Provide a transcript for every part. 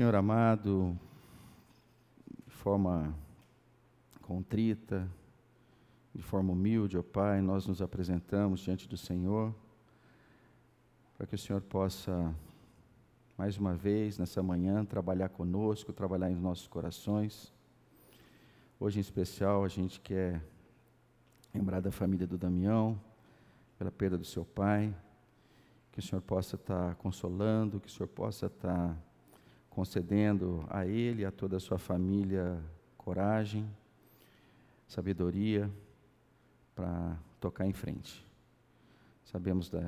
Senhor amado, de forma contrita, de forma humilde, ó Pai, nós nos apresentamos diante do Senhor, para que o Senhor possa, mais uma vez, nessa manhã, trabalhar conosco, trabalhar em nossos corações. Hoje, em especial, a gente quer lembrar da família do Damião, pela perda do seu pai, que o Senhor possa estar consolando, que o Senhor possa estar concedendo a ele e a toda a sua família coragem, sabedoria para tocar em frente. Sabemos da,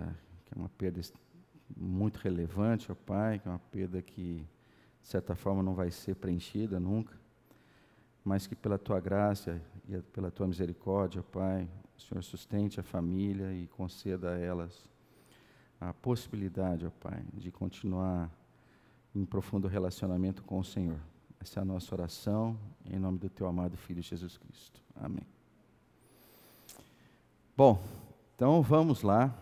que é uma perda muito relevante, ó Pai, que é uma perda que, de certa forma, não vai ser preenchida nunca, mas que pela Tua graça e pela Tua misericórdia, ó Pai, o Senhor sustente a família e conceda a elas a possibilidade, ó Pai, de continuar em profundo relacionamento com o Senhor. Essa é a nossa oração, em nome do Teu amado Filho Jesus Cristo. Amém. Bom, então vamos lá.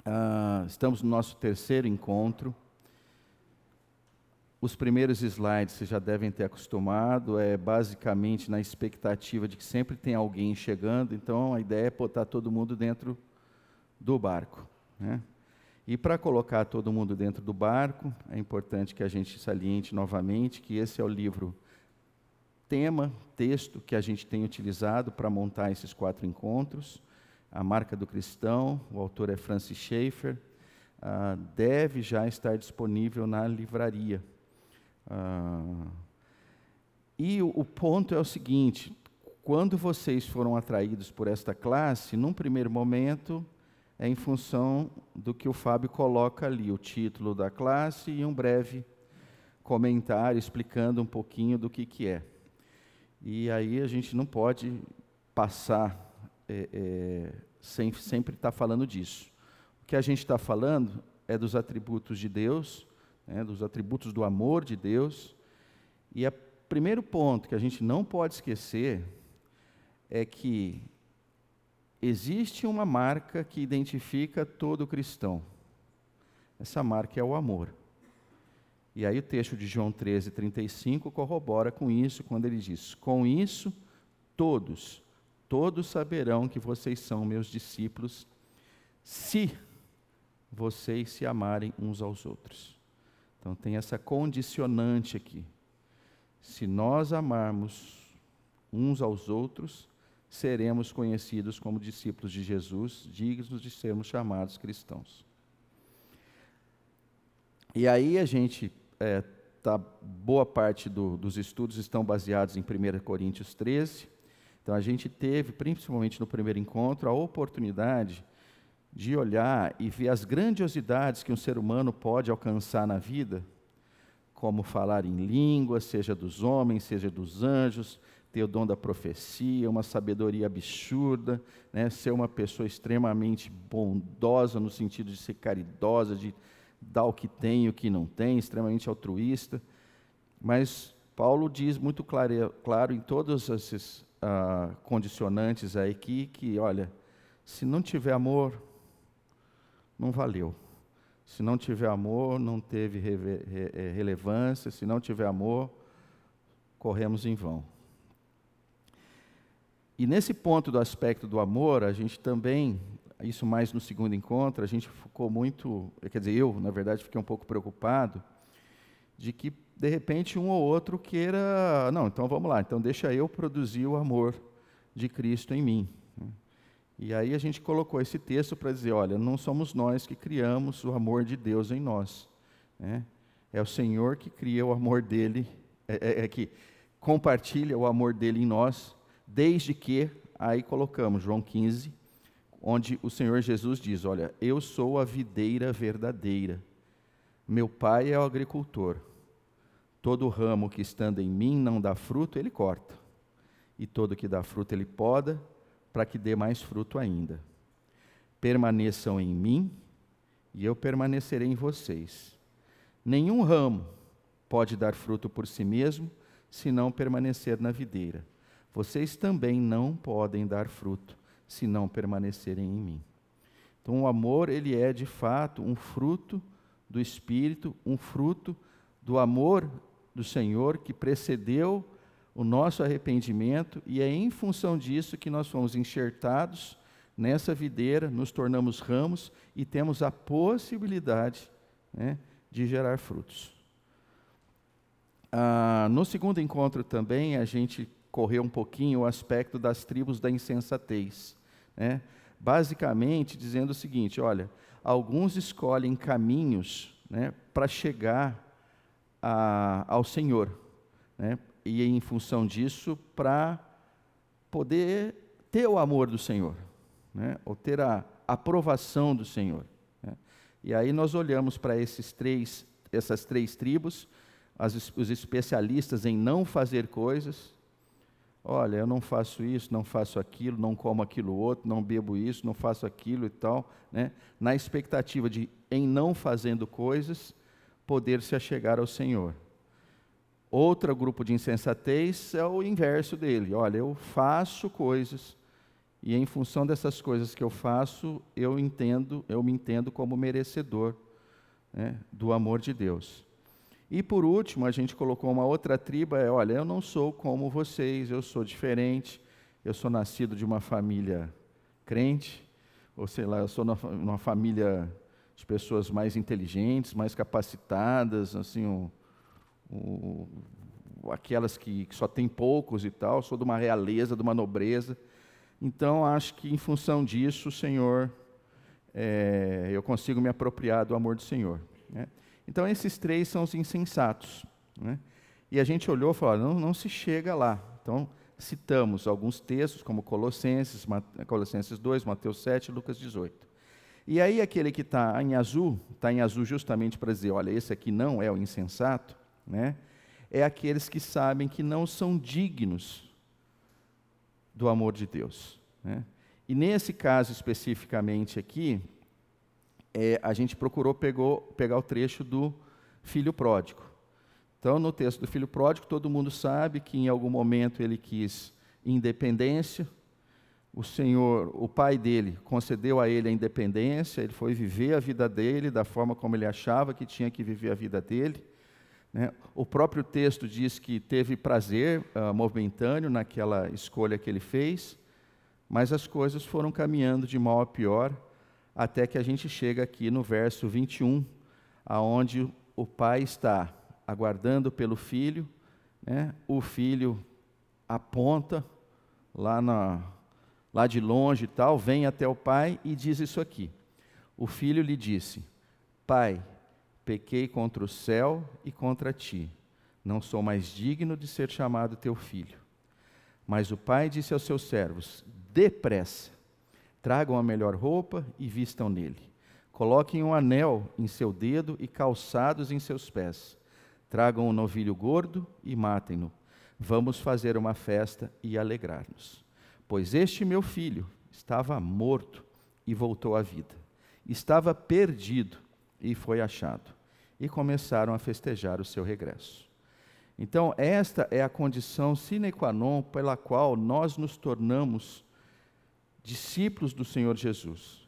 Uh, estamos no nosso terceiro encontro. Os primeiros slides vocês já devem ter acostumado, é basicamente na expectativa de que sempre tem alguém chegando, então a ideia é botar todo mundo dentro do barco. Né? E para colocar todo mundo dentro do barco, é importante que a gente saliente novamente que esse é o livro tema, texto que a gente tem utilizado para montar esses quatro encontros. A marca do cristão, o autor é Francis Schaeffer, uh, deve já estar disponível na livraria. Uh, e o, o ponto é o seguinte: quando vocês foram atraídos por esta classe, num primeiro momento, é em função do que o Fábio coloca ali, o título da classe e um breve comentário explicando um pouquinho do que, que é. E aí a gente não pode passar é, é, sem sempre estar tá falando disso. O que a gente está falando é dos atributos de Deus, né, dos atributos do amor de Deus. E o primeiro ponto que a gente não pode esquecer é que existe uma marca que identifica todo cristão. Essa marca é o amor. E aí o texto de João 13, 35 corrobora com isso, quando ele diz: Com isso, todos, todos saberão que vocês são meus discípulos, se vocês se amarem uns aos outros. Então tem essa condicionante aqui. Se nós amarmos uns aos outros, seremos conhecidos como discípulos de Jesus, dignos de sermos chamados cristãos. E aí a gente, é, tá, boa parte do, dos estudos estão baseados em 1 Coríntios 13. Então a gente teve, principalmente no primeiro encontro, a oportunidade de olhar e ver as grandiosidades que um ser humano pode alcançar na vida, como falar em línguas, seja dos homens, seja dos anjos, ter o dom da profecia, uma sabedoria absurda, né? ser uma pessoa extremamente bondosa no sentido de ser caridosa, de dar o que tem e o que não tem, extremamente altruísta. Mas Paulo diz muito claro, claro em todos esses uh, condicionantes aí que, que, olha, se não tiver amor, não valeu. Se não tiver amor, não teve eh, relevância. Se não tiver amor, corremos em vão. E nesse ponto do aspecto do amor, a gente também, isso mais no segundo encontro, a gente ficou muito, quer dizer, eu, na verdade, fiquei um pouco preocupado de que, de repente, um ou outro queira, não, então vamos lá, então deixa eu produzir o amor de Cristo em mim. E aí a gente colocou esse texto para dizer, olha, não somos nós que criamos o amor de Deus em nós. Né? É o Senhor que cria o amor dele, é, é, é que compartilha o amor dele em nós Desde que, aí colocamos João 15, onde o Senhor Jesus diz: Olha, eu sou a videira verdadeira, meu pai é o agricultor. Todo ramo que estando em mim não dá fruto, ele corta, e todo que dá fruto, ele poda, para que dê mais fruto ainda. Permaneçam em mim, e eu permanecerei em vocês. Nenhum ramo pode dar fruto por si mesmo, se não permanecer na videira vocês também não podem dar fruto se não permanecerem em mim. Então, o amor, ele é de fato um fruto do Espírito, um fruto do amor do Senhor que precedeu o nosso arrependimento, e é em função disso que nós fomos enxertados nessa videira, nos tornamos ramos e temos a possibilidade né, de gerar frutos. Ah, no segundo encontro também, a gente correu um pouquinho o aspecto das tribos da insensatez. Né? Basicamente dizendo o seguinte: olha, alguns escolhem caminhos né, para chegar a, ao Senhor, né, e em função disso, para poder ter o amor do Senhor, né, ou ter a aprovação do Senhor. Né. E aí nós olhamos para esses três, essas três tribos, as, os especialistas em não fazer coisas, Olha, eu não faço isso, não faço aquilo, não como aquilo outro, não bebo isso, não faço aquilo e tal, né? na expectativa de, em não fazendo coisas, poder se achegar ao Senhor. Outro grupo de insensatez é o inverso dele. Olha, eu faço coisas e em função dessas coisas que eu faço, eu entendo, eu me entendo como merecedor né, do amor de Deus. E por último, a gente colocou uma outra tribo, é, olha, eu não sou como vocês, eu sou diferente, eu sou nascido de uma família crente, ou sei lá, eu sou numa família de pessoas mais inteligentes, mais capacitadas, assim, aquelas que, que, só tem poucos e tal, sou de uma realeza, de uma nobreza. Então, acho que em função disso, o Senhor, é, eu consigo me apropriar do amor do Senhor. Né? Então, esses três são os insensatos. Né? E a gente olhou e falou: não, não se chega lá. Então, citamos alguns textos, como Colossenses, Colossenses 2, Mateus 7, Lucas 18. E aí, aquele que está em azul, está em azul justamente para dizer: olha, esse aqui não é o insensato, né? é aqueles que sabem que não são dignos do amor de Deus. Né? E nesse caso especificamente aqui, é, a gente procurou pegou, pegar o trecho do filho pródigo. Então, no texto do filho pródigo, todo mundo sabe que em algum momento ele quis independência. O Senhor, o pai dele, concedeu a ele a independência, ele foi viver a vida dele da forma como ele achava que tinha que viver a vida dele. Né? O próprio texto diz que teve prazer uh, momentâneo naquela escolha que ele fez, mas as coisas foram caminhando de mal a pior até que a gente chega aqui no verso 21, aonde o pai está aguardando pelo filho, né? o filho aponta lá, na, lá de longe e tal, vem até o pai e diz isso aqui. O filho lhe disse: Pai, pequei contra o céu e contra ti. Não sou mais digno de ser chamado teu filho. Mas o pai disse aos seus servos: Depressa, Tragam a melhor roupa e vistam nele. Coloquem um anel em seu dedo e calçados em seus pés. Tragam um novilho gordo e matem-no. Vamos fazer uma festa e alegrar-nos. Pois este meu filho estava morto e voltou à vida. Estava perdido e foi achado. E começaram a festejar o seu regresso. Então, esta é a condição sine qua non pela qual nós nos tornamos discípulos do Senhor Jesus,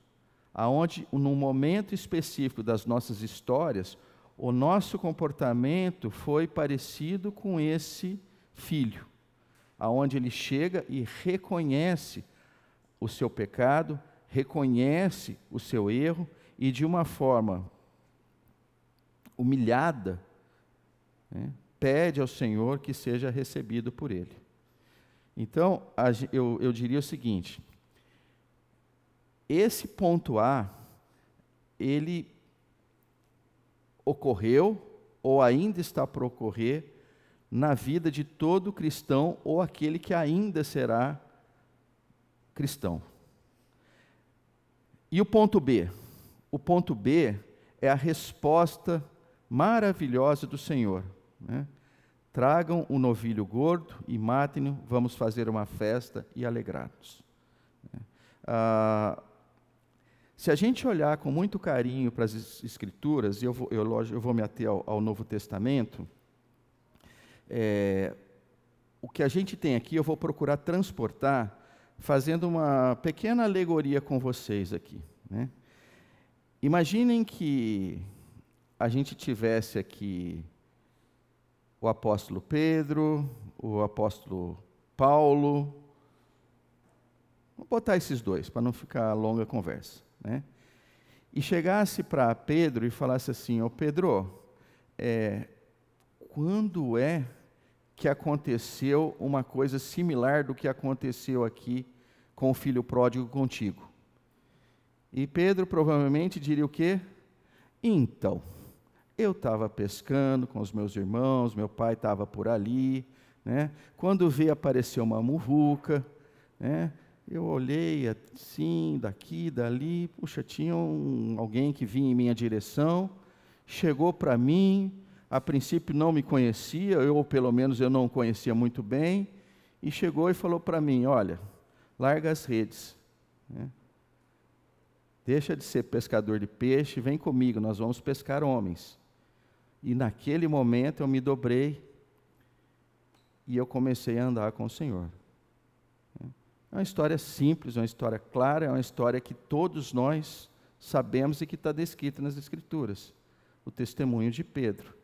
aonde num momento específico das nossas histórias, o nosso comportamento foi parecido com esse filho, aonde ele chega e reconhece o seu pecado, reconhece o seu erro e de uma forma humilhada, né, pede ao Senhor que seja recebido por ele. Então, eu, eu diria o seguinte: esse ponto A, ele ocorreu ou ainda está por ocorrer na vida de todo cristão ou aquele que ainda será cristão. E o ponto B? O ponto B é a resposta maravilhosa do Senhor. Né? Tragam um novilho gordo e matem-no, vamos fazer uma festa e alegrar-nos. Ah, se a gente olhar com muito carinho para as Escrituras, e eu vou, eu, eu vou me ater ao, ao Novo Testamento, é, o que a gente tem aqui eu vou procurar transportar, fazendo uma pequena alegoria com vocês aqui. Né? Imaginem que a gente tivesse aqui o apóstolo Pedro, o apóstolo Paulo. Vou botar esses dois, para não ficar longa a conversa. Né? E chegasse para Pedro e falasse assim: Ô oh, Pedro, é, quando é que aconteceu uma coisa similar do que aconteceu aqui com o filho pródigo contigo? E Pedro provavelmente diria o quê? Então, eu estava pescando com os meus irmãos, meu pai estava por ali, né? Quando vi aparecer uma muvuca, né? Eu olhei assim, daqui, dali, puxa, tinha um, alguém que vinha em minha direção, chegou para mim, a princípio não me conhecia, ou pelo menos eu não o conhecia muito bem, e chegou e falou para mim: Olha, larga as redes, né? deixa de ser pescador de peixe, vem comigo, nós vamos pescar homens. E naquele momento eu me dobrei e eu comecei a andar com o Senhor. É uma história simples, uma história clara, é uma história que todos nós sabemos e que está descrita nas Escrituras. O testemunho de Pedro.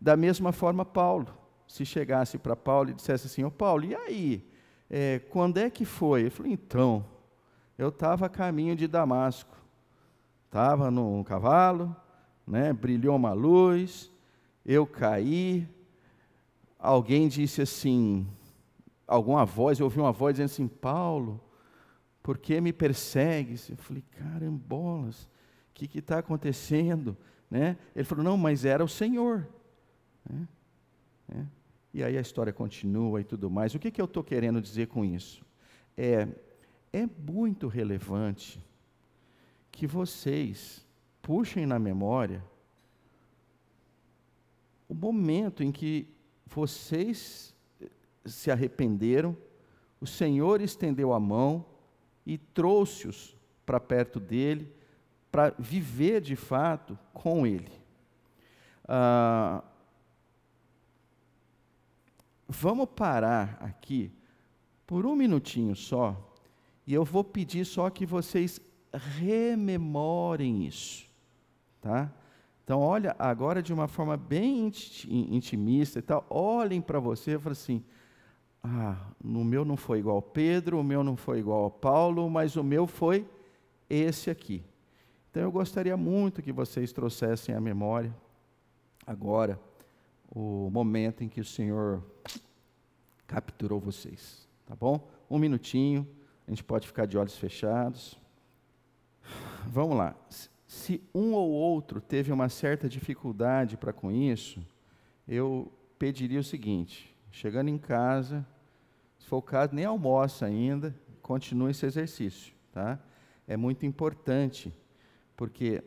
Da mesma forma, Paulo. Se chegasse para Paulo e dissesse assim: Ô Paulo, e aí? É, quando é que foi? Ele falou: então, eu estava a caminho de Damasco. Estava num cavalo, né, brilhou uma luz, eu caí, alguém disse assim, alguma voz, eu ouvi uma voz dizendo assim, Paulo, por que me persegues? Eu falei, carambolas, o que está acontecendo? Né? Ele falou, não, mas era o Senhor. Né? Né? E aí a história continua e tudo mais. O que, que eu estou querendo dizer com isso? É, é muito relevante que vocês puxem na memória o momento em que vocês se arrependeram, o Senhor estendeu a mão e trouxe-os para perto dele, para viver de fato com ele. Ah, vamos parar aqui por um minutinho só, e eu vou pedir só que vocês rememorem isso, tá? Então, olha agora de uma forma bem intimista e tal, olhem para você e falem assim: ah, no meu não foi igual ao Pedro, o meu não foi igual ao Paulo, mas o meu foi esse aqui. Então, eu gostaria muito que vocês trouxessem à memória agora o momento em que o Senhor capturou vocês, tá bom? Um minutinho, a gente pode ficar de olhos fechados. Vamos lá se um ou outro teve uma certa dificuldade para com isso, eu pediria o seguinte: chegando em casa, se for o caso, nem almoça ainda, continue esse exercício, tá? É muito importante, porque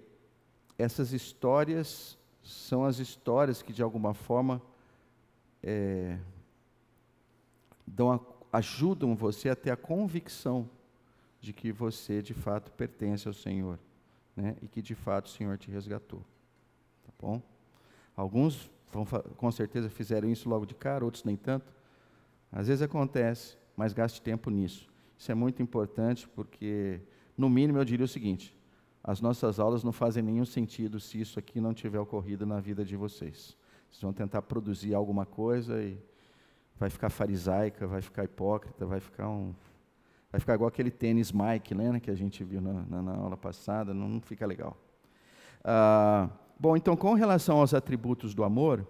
essas histórias são as histórias que de alguma forma é, dão a, ajudam você a ter a convicção de que você de fato pertence ao Senhor né, e que de fato o Senhor te resgatou. Tá bom? Alguns vão, com certeza fizeram isso logo de cara, outros nem tanto. Às vezes acontece, mas gaste tempo nisso. Isso é muito importante porque, no mínimo, eu diria o seguinte: as nossas aulas não fazem nenhum sentido se isso aqui não tiver ocorrido na vida de vocês. Vocês vão tentar produzir alguma coisa e vai ficar farisaica, vai ficar hipócrita, vai ficar um, Vai ficar igual aquele tênis Mike, né, que a gente viu na, na, na aula passada, não, não fica legal. Ah, bom, então, com relação aos atributos do amor,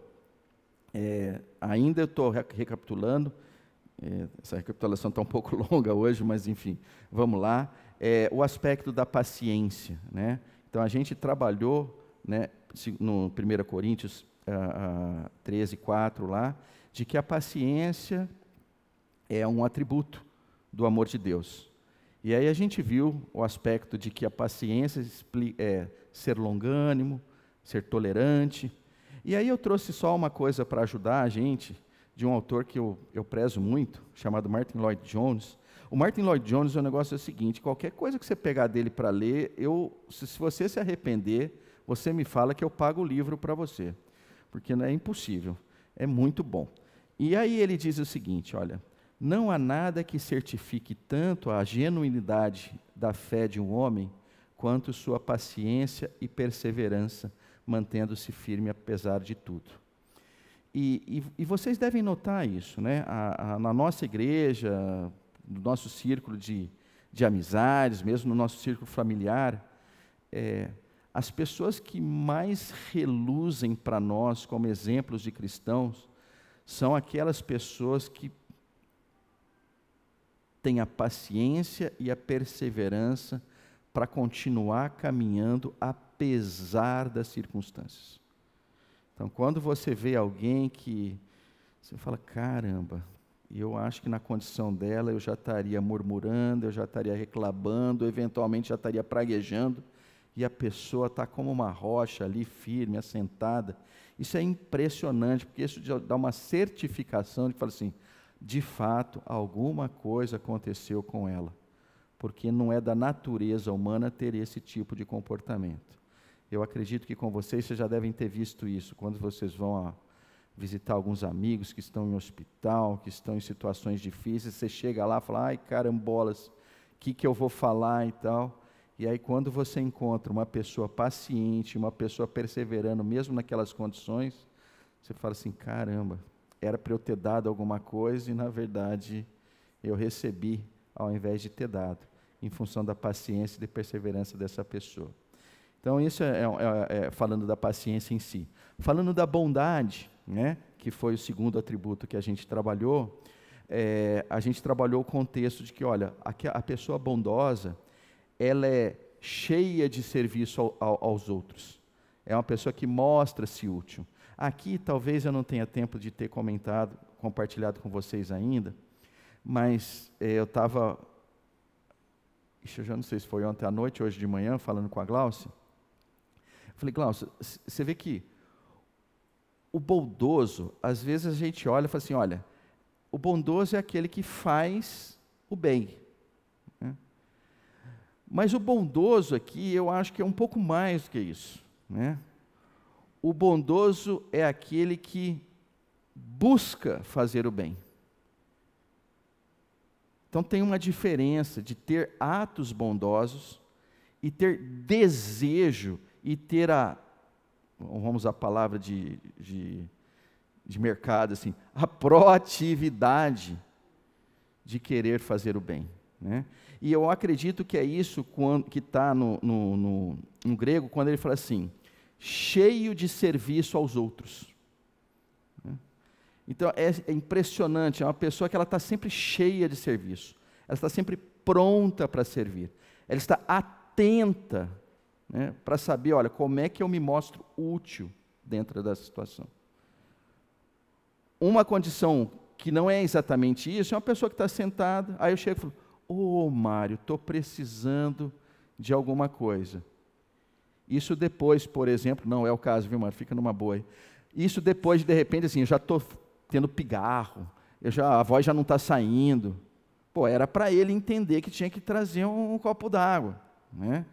é, ainda eu estou recapitulando, essa recapitulação está um pouco longa hoje, mas enfim, vamos lá. É, o aspecto da paciência. Né? Então, a gente trabalhou né, no 1 Coríntios ah, 13, 4 lá, de que a paciência é um atributo do amor de Deus. E aí a gente viu o aspecto de que a paciência é ser longânimo, ser tolerante. E aí eu trouxe só uma coisa para ajudar a gente, de um autor que eu, eu prezo muito, chamado Martin Lloyd Jones. O Martin Lloyd Jones, o negócio é o seguinte: qualquer coisa que você pegar dele para ler, eu, se, se você se arrepender, você me fala que eu pago o livro para você, porque não é impossível, é muito bom. E aí ele diz o seguinte: olha, não há nada que certifique tanto a genuinidade da fé de um homem quanto sua paciência e perseverança, mantendo-se firme apesar de tudo. E, e, e, vocês devem notar isso, né? A, a, na nossa igreja, no nosso círculo de, de amizades, mesmo no nosso círculo familiar, é, as pessoas que mais reluzem para nós como exemplos de cristãos são aquelas pessoas que têm a paciência e a perseverança para continuar caminhando apesar das circunstâncias. Então, quando você vê alguém que você fala, caramba, eu acho que na condição dela eu já estaria murmurando, eu já estaria reclamando, eventualmente já estaria praguejando, e a pessoa está como uma rocha ali, firme, assentada. Isso é impressionante, porque isso dá uma certificação de que fala assim, de fato, alguma coisa aconteceu com ela, porque não é da natureza humana ter esse tipo de comportamento. Eu acredito que com vocês vocês já devem ter visto isso, quando vocês vão visitar alguns amigos que estão em hospital, que estão em situações difíceis, você chega lá e fala, ai carambolas, o que, que eu vou falar e tal. E aí, quando você encontra uma pessoa paciente, uma pessoa perseverando, mesmo naquelas condições, você fala assim: caramba, era para eu ter dado alguma coisa e, na verdade, eu recebi ao invés de ter dado, em função da paciência e da perseverança dessa pessoa. Então, isso é, é, é, falando da paciência em si. Falando da bondade, né, que foi o segundo atributo que a gente trabalhou, é, a gente trabalhou o contexto de que, olha, a, a pessoa bondosa, ela é cheia de serviço ao, ao, aos outros. É uma pessoa que mostra-se útil. Aqui, talvez eu não tenha tempo de ter comentado, compartilhado com vocês ainda, mas é, eu estava, eu já não sei se foi ontem à noite, hoje de manhã, falando com a Glaucia, Falei, Glaucio, você vê que o bondoso, às vezes a gente olha e fala assim: olha, o bondoso é aquele que faz o bem. Né? Mas o bondoso aqui, eu acho que é um pouco mais do que isso. Né? O bondoso é aquele que busca fazer o bem. Então tem uma diferença de ter atos bondosos e ter desejo e ter a, vamos a palavra de, de, de mercado, assim, a proatividade de querer fazer o bem. Né? E eu acredito que é isso que está no, no, no, no, grego, quando ele fala assim, cheio de serviço aos outros. Né? Então é, é, impressionante, é uma pessoa que ela está sempre cheia de serviço, ela está sempre pronta para servir, ela está atenta né, para saber, olha, como é que eu me mostro útil dentro dessa situação. Uma condição que não é exatamente isso, é uma pessoa que está sentada, aí eu chego e falo, ô oh, Mário, estou precisando de alguma coisa. Isso depois, por exemplo, não é o caso, viu, Mário? Fica numa boa aí. Isso depois, de repente, assim, eu já estou tendo pigarro, eu já, a voz já não está saindo. Pô, era para ele entender que tinha que trazer um, um copo d'água, né?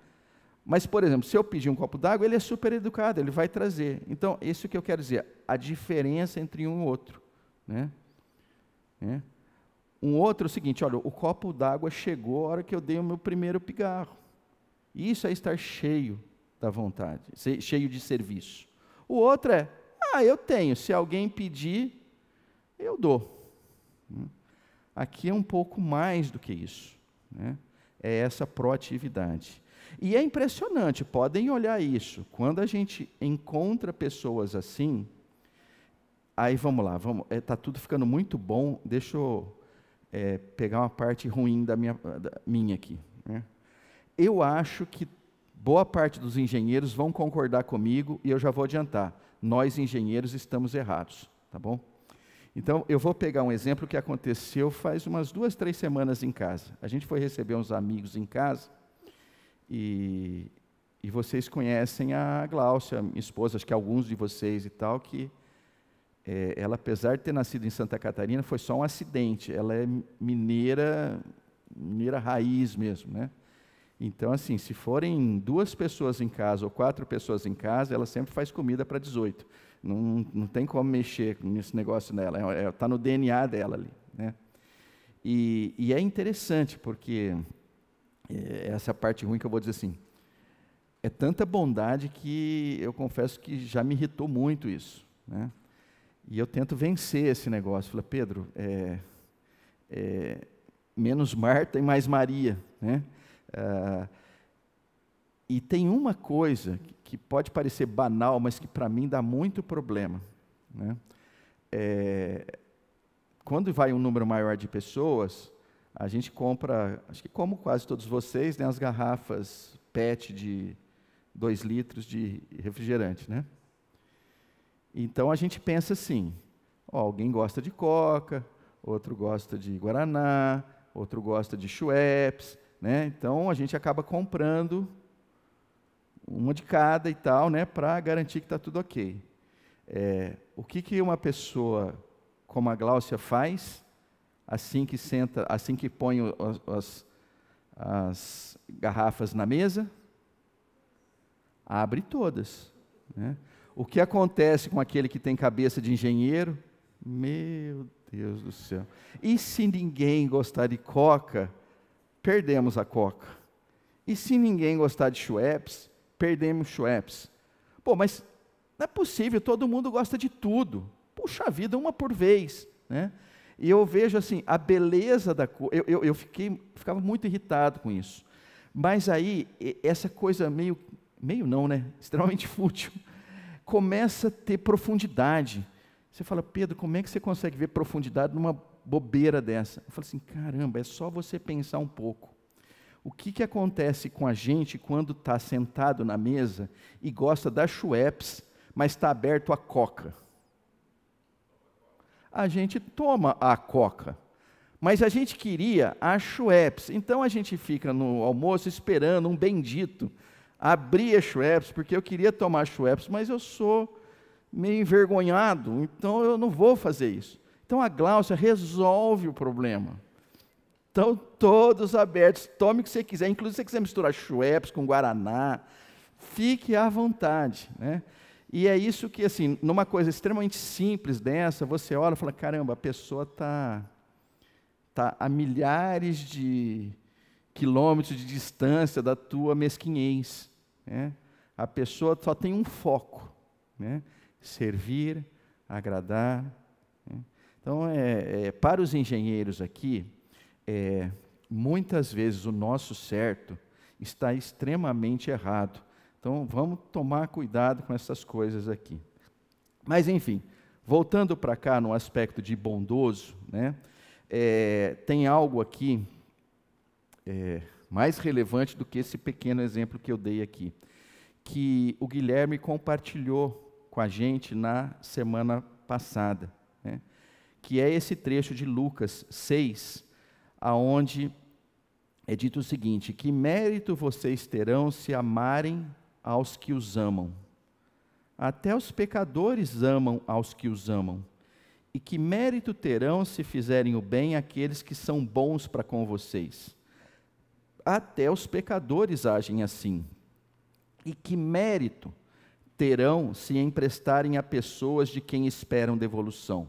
Mas, por exemplo, se eu pedir um copo d'água, ele é super educado, ele vai trazer. Então, isso que eu quero dizer, a diferença entre um e outro. Né? É. Um outro é o seguinte: olha, o copo d'água chegou a hora que eu dei o meu primeiro pigarro. Isso é estar cheio da vontade, cheio de serviço. O outro é: ah, eu tenho, se alguém pedir, eu dou. Hum. Aqui é um pouco mais do que isso. Né? É essa proatividade. E é impressionante, podem olhar isso. Quando a gente encontra pessoas assim, aí vamos lá, vamos, está é, tá tudo ficando muito bom. Deixa eu é, pegar uma parte ruim da minha, da minha aqui. Né? Eu acho que boa parte dos engenheiros vão concordar comigo e eu já vou adiantar. Nós engenheiros estamos errados, tá bom? Então eu vou pegar um exemplo que aconteceu faz umas duas, três semanas em casa. A gente foi receber uns amigos em casa e, e vocês conhecem a Gláucia, minha esposa, acho que alguns de vocês e tal, que é, ela, apesar de ter nascido em Santa Catarina, foi só um acidente. Ela é mineira, mineira raiz mesmo, né? Então, assim, se forem duas pessoas em casa ou quatro pessoas em casa, ela sempre faz comida para 18. Não, não tem como mexer nesse negócio dela, está é, é, tá no DNA dela ali. Né? E, e é interessante, porque essa é a parte ruim que eu vou dizer assim. É tanta bondade que eu confesso que já me irritou muito isso. Né? E eu tento vencer esse negócio. Falei, Pedro, é, é, menos Marta e mais Maria. Né? Ah, e tem uma coisa que pode parecer banal, mas que para mim dá muito problema. Né? É, quando vai um número maior de pessoas, a gente compra, acho que como quase todos vocês, né, as garrafas PET de 2 litros de refrigerante. Né? Então a gente pensa assim: ó, alguém gosta de coca, outro gosta de guaraná, outro gosta de Schweppes, né? Então a gente acaba comprando uma de cada e tal, né, para garantir que está tudo ok. É, o que, que uma pessoa como a Gláucia faz assim que senta, assim que põe as, as, as garrafas na mesa? Abre todas. Né? O que acontece com aquele que tem cabeça de engenheiro? Meu Deus do céu. E se ninguém gostar de coca, perdemos a coca. E se ninguém gostar de Schweppes, perdemos Schweppes. Pô, mas não é possível, todo mundo gosta de tudo. Puxa vida, uma por vez. Né? E eu vejo assim, a beleza da coisa. Eu, eu, eu fiquei, ficava muito irritado com isso. Mas aí, essa coisa meio, meio não, né? Extremamente fútil, começa a ter profundidade. Você fala, Pedro, como é que você consegue ver profundidade numa bobeira dessa? Eu falo assim, caramba, é só você pensar um pouco. O que, que acontece com a gente quando está sentado na mesa e gosta da Schweppes, mas está aberto a coca? A gente toma a coca, mas a gente queria a Schweppes. Então a gente fica no almoço esperando um bendito abrir a Schweppes, porque eu queria tomar Schweppes, mas eu sou meio envergonhado, então eu não vou fazer isso. Então a Gláucia resolve o problema. Estão todos abertos, tome o que você quiser, inclusive se você quiser misturar Schweppes com Guaraná, fique à vontade. Né? E é isso que, assim, numa coisa extremamente simples dessa, você olha e fala: caramba, a pessoa está tá a milhares de quilômetros de distância da tua mesquinhez. Né? A pessoa só tem um foco: né? servir, agradar. Né? Então, é, é, para os engenheiros aqui, é, muitas vezes o nosso certo está extremamente errado. Então vamos tomar cuidado com essas coisas aqui. Mas enfim, voltando para cá no aspecto de bondoso, né, é, tem algo aqui é, mais relevante do que esse pequeno exemplo que eu dei aqui, que o Guilherme compartilhou com a gente na semana passada, né, que é esse trecho de Lucas 6, aonde é dito o seguinte: que mérito vocês terão se amarem aos que os amam? Até os pecadores amam aos que os amam. E que mérito terão se fizerem o bem àqueles que são bons para com vocês? Até os pecadores agem assim. E que mérito terão se emprestarem a pessoas de quem esperam devolução?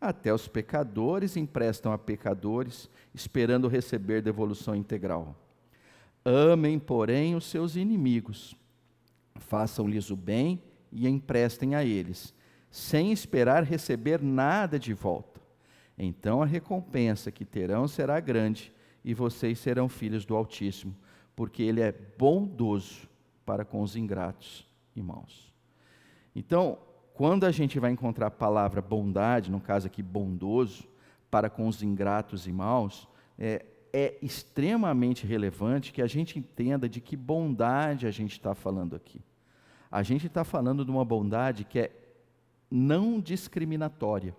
Até os pecadores emprestam a pecadores, esperando receber devolução integral. Amem, porém, os seus inimigos. Façam-lhes o bem e emprestem a eles, sem esperar receber nada de volta. Então a recompensa que terão será grande, e vocês serão filhos do Altíssimo, porque Ele é bondoso para com os ingratos e maus. Então, quando a gente vai encontrar a palavra bondade, no caso aqui bondoso, para com os ingratos e maus, é, é extremamente relevante que a gente entenda de que bondade a gente está falando aqui. A gente está falando de uma bondade que é não discriminatória.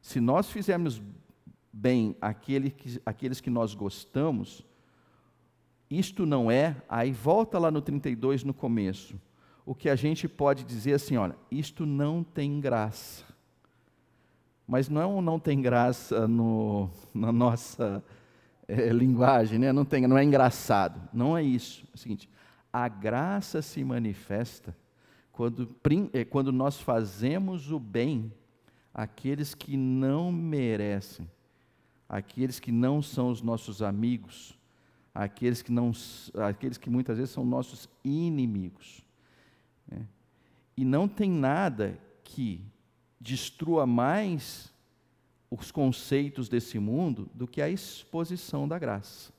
Se nós fizermos bem aquele que, aqueles que nós gostamos, isto não é, aí volta lá no 32 no começo o que a gente pode dizer assim, olha, isto não tem graça. Mas não não tem graça no, na nossa é, linguagem, né? não, tem, não é engraçado. Não é isso. É o seguinte, a graça se manifesta quando, é, quando nós fazemos o bem àqueles que não merecem, àqueles que não são os nossos amigos, àqueles que, não, que muitas vezes são nossos inimigos. É. E não tem nada que destrua mais os conceitos desse mundo do que a exposição da graça.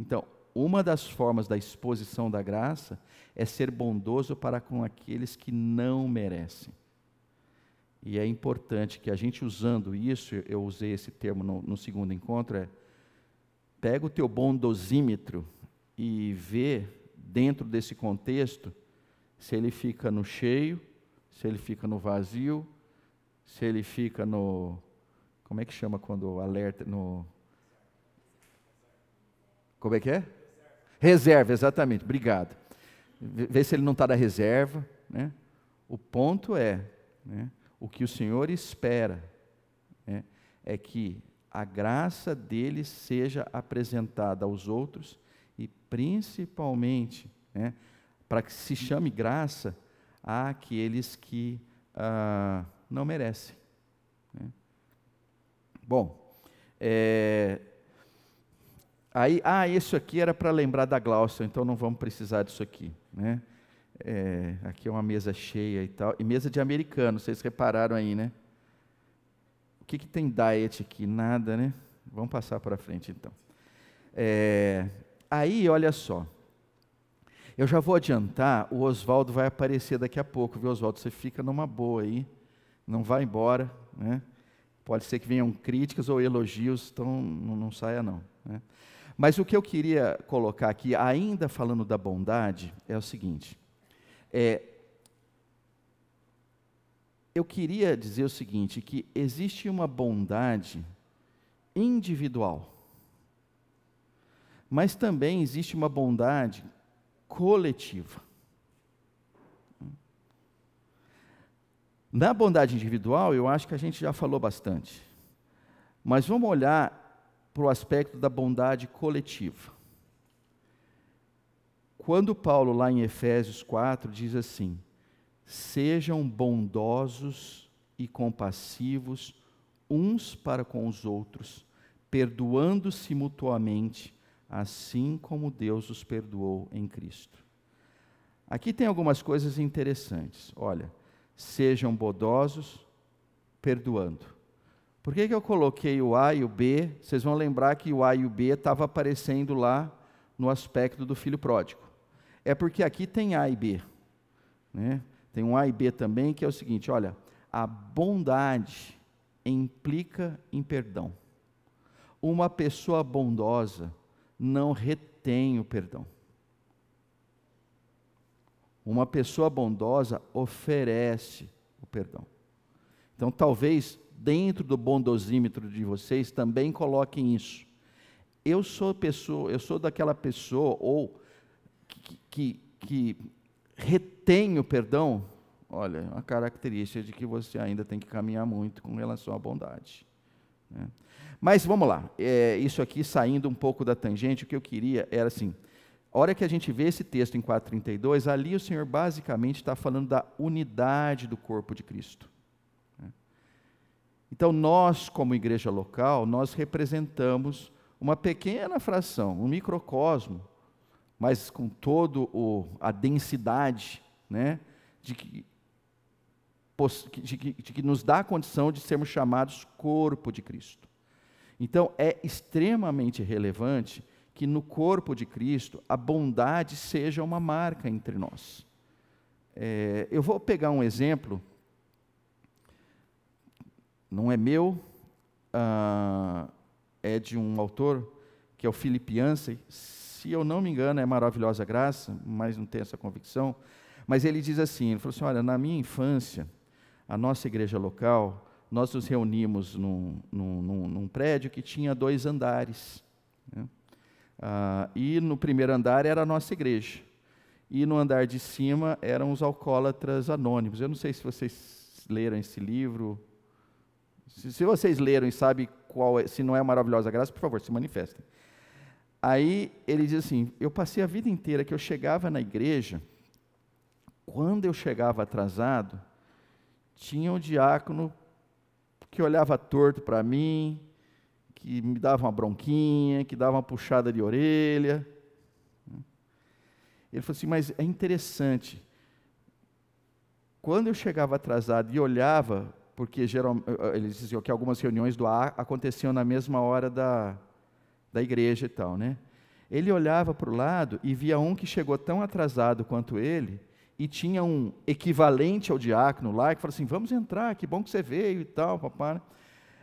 Então, uma das formas da exposição da graça é ser bondoso para com aqueles que não merecem. E é importante que a gente usando isso, eu usei esse termo no, no segundo encontro, é pega o teu bondosímetro e vê dentro desse contexto se ele fica no cheio, se ele fica no vazio, se ele fica no como é que chama quando alerta no como é que é? Reserva, exatamente. Obrigado. Vê se ele não está na reserva, né? O ponto é, né? o que o Senhor espera né? é que a graça dele seja apresentada aos outros e principalmente, né? para que se chame graça àqueles que ah, não merecem. Né? Bom, é, Aí, ah, isso aqui era para lembrar da Glaucia, então não vamos precisar disso aqui. Né? É, aqui é uma mesa cheia e tal. E mesa de americano, vocês repararam aí, né? O que, que tem diet aqui? Nada, né? Vamos passar para frente então. É, aí, olha só. Eu já vou adiantar, o Oswaldo vai aparecer daqui a pouco, viu, Oswaldo? Você fica numa boa aí, não vai embora, né? Pode ser que venham críticas ou elogios, então não, não saia não. Né? Mas o que eu queria colocar aqui, ainda falando da bondade, é o seguinte: é, eu queria dizer o seguinte, que existe uma bondade individual, mas também existe uma bondade coletiva. Na bondade individual, eu acho que a gente já falou bastante. Mas vamos olhar para o aspecto da bondade coletiva. Quando Paulo, lá em Efésios 4, diz assim: Sejam bondosos e compassivos uns para com os outros, perdoando-se mutuamente, assim como Deus os perdoou em Cristo. Aqui tem algumas coisas interessantes. Olha, sejam bondosos, perdoando. Por que, que eu coloquei o A e o B? Vocês vão lembrar que o A e o B estavam aparecendo lá no aspecto do filho pródigo. É porque aqui tem A e B. Né? Tem um A e B também, que é o seguinte: olha, a bondade implica em perdão. Uma pessoa bondosa não retém o perdão. Uma pessoa bondosa oferece o perdão. Então, talvez dentro do bondosímetro de vocês também coloquem isso. Eu sou pessoa, eu sou daquela pessoa ou que, que, que retém o perdão. Olha, é uma característica de que você ainda tem que caminhar muito com relação à bondade. Né? Mas vamos lá, é, isso aqui saindo um pouco da tangente, o que eu queria era assim: a hora que a gente vê esse texto em 4,32, ali o Senhor basicamente está falando da unidade do corpo de Cristo. Então, nós, como igreja local, nós representamos uma pequena fração, um microcosmo, mas com toda a densidade né, de, que, de, que, de que nos dá a condição de sermos chamados corpo de Cristo. Então, é extremamente relevante que no corpo de Cristo a bondade seja uma marca entre nós. É, eu vou pegar um exemplo não é meu, ah, é de um autor que é o Philip. Se eu não me engano, é Maravilhosa Graça, mas não tenho essa convicção. Mas ele diz assim: ele falou assim, olha, na minha infância, a nossa igreja local, nós nos reunimos num, num, num, num prédio que tinha dois andares. Né? Ah, e no primeiro andar era a nossa igreja. E no andar de cima eram os alcoólatras anônimos. Eu não sei se vocês leram esse livro, se, se vocês leram e sabem qual é, se não é maravilhosa graça, por favor, se manifestem. Aí ele diz assim: Eu passei a vida inteira que eu chegava na igreja, quando eu chegava atrasado, tinha um diácono que olhava torto para mim, que me dava uma bronquinha, que dava uma puxada de orelha. Ele falou assim: Mas é interessante. Quando eu chegava atrasado e olhava porque geral, eles diziam que algumas reuniões do A aconteciam na mesma hora da, da igreja e tal, né? Ele olhava para o lado e via um que chegou tão atrasado quanto ele e tinha um equivalente ao diácono lá que falou assim: Vamos entrar, que bom que você veio e tal, papai.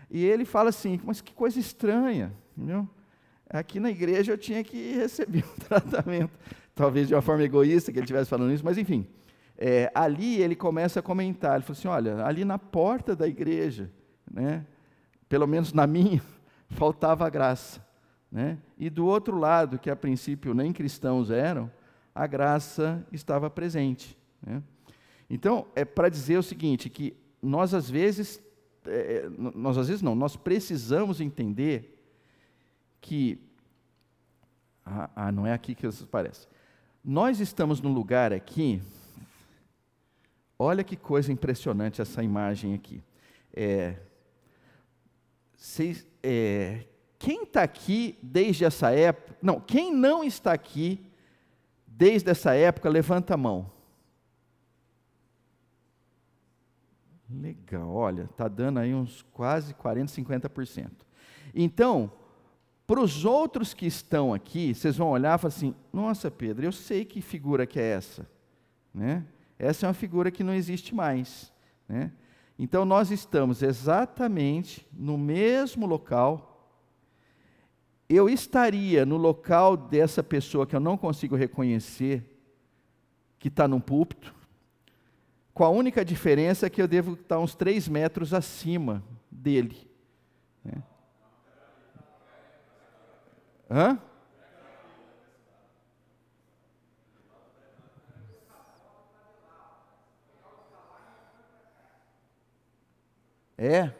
E ele fala assim: Mas que coisa estranha, entendeu? Aqui na igreja eu tinha que receber um tratamento, talvez de uma forma egoísta que ele estivesse falando isso, mas enfim. É, ali ele começa a comentar, ele falou assim: Olha, ali na porta da igreja, né, pelo menos na minha, faltava graça. Né? E do outro lado, que a princípio nem cristãos eram, a graça estava presente. Né? Então, é para dizer o seguinte, que nós às vezes, é, é nós às vezes não, nós precisamos entender que, ah, ah não é aqui que parece. Nós estamos num lugar aqui, olha que coisa impressionante essa imagem aqui. É, é, quem está aqui desde essa época? Não, quem não está aqui desde essa época, levanta a mão. Legal, olha, está dando aí uns quase 40, 50%. Então, para os outros que estão aqui, vocês vão olhar e falar assim: nossa, Pedro, eu sei que figura que é essa. Né? Essa é uma figura que não existe mais. Né? Então, nós estamos exatamente no mesmo local eu estaria no local dessa pessoa que eu não consigo reconhecer, que está num púlpito, com a única diferença que eu devo estar uns três metros acima dele. Né? Hã? É?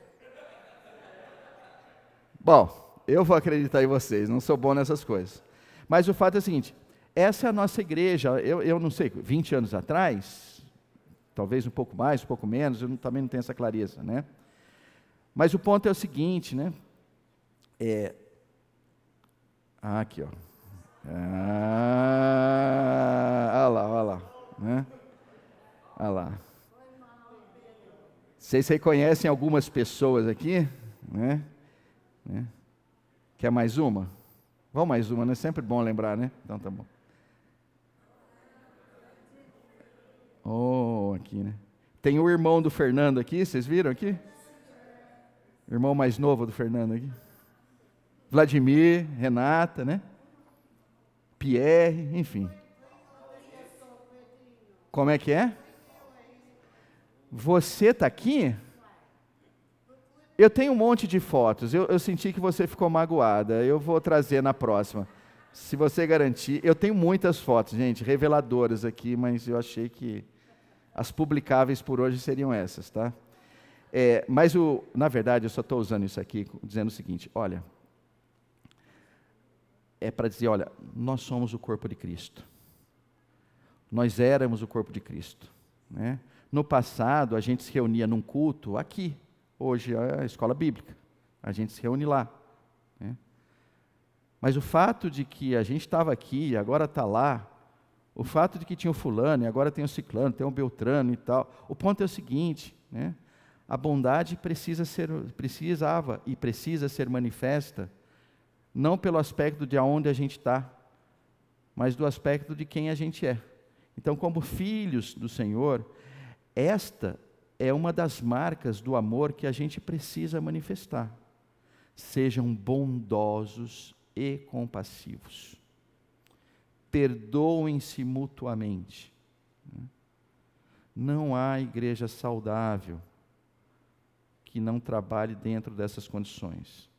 Bom, eu vou acreditar em vocês, não sou bom nessas coisas. Mas o fato é o seguinte: essa é a nossa igreja. Eu, eu não sei, 20 anos atrás, talvez um pouco mais, um pouco menos, eu também não tenho essa clareza, né? Mas o ponto é o seguinte, né? É, ah, aqui, ó. Ah, olha lá, olha lá. Né? Olha lá. Vocês reconhecem algumas pessoas aqui? Né? né? Quer mais uma? Vamos mais uma, né? Sempre bom lembrar, né? Então tá bom. Oh, aqui, né? Tem o irmão do Fernando aqui, vocês viram aqui? Irmão mais novo do Fernando aqui. Vladimir, Renata, né? Pierre, enfim. Como é que é? Você está aqui? Eu tenho um monte de fotos. Eu, eu, senti que você ficou magoada. Eu vou trazer na próxima. Se você garantir. Eu tenho muitas fotos, gente, reveladoras aqui, mas eu achei que as publicáveis por hoje seriam essas, tá? É, mas, o, na verdade, eu só estou usando isso aqui dizendo o seguinte: olha. É para dizer, olha, nós somos o corpo de Cristo. Nós éramos o corpo de Cristo. Né? No passado, a gente se reunia num culto aqui, hoje é a escola bíblica. A gente se reúne lá. Mas o fato de que a gente estava aqui e agora está lá, o fato de que tinha o fulano e agora tem o ciclano, tem o beltrano e tal, o ponto é o seguinte, né? a bondade precisa ser, precisava e precisa ser manifesta, não pelo aspecto de aonde a gente está, mas do aspecto de quem a gente é. Então, como filhos do Senhor, esta é uma das marcas do amor que a gente precisa manifestar. Sejam bondosos e compassivos. Perdoem-se mutuamente. Não há igreja saudável que não trabalhe dentro dessas condições.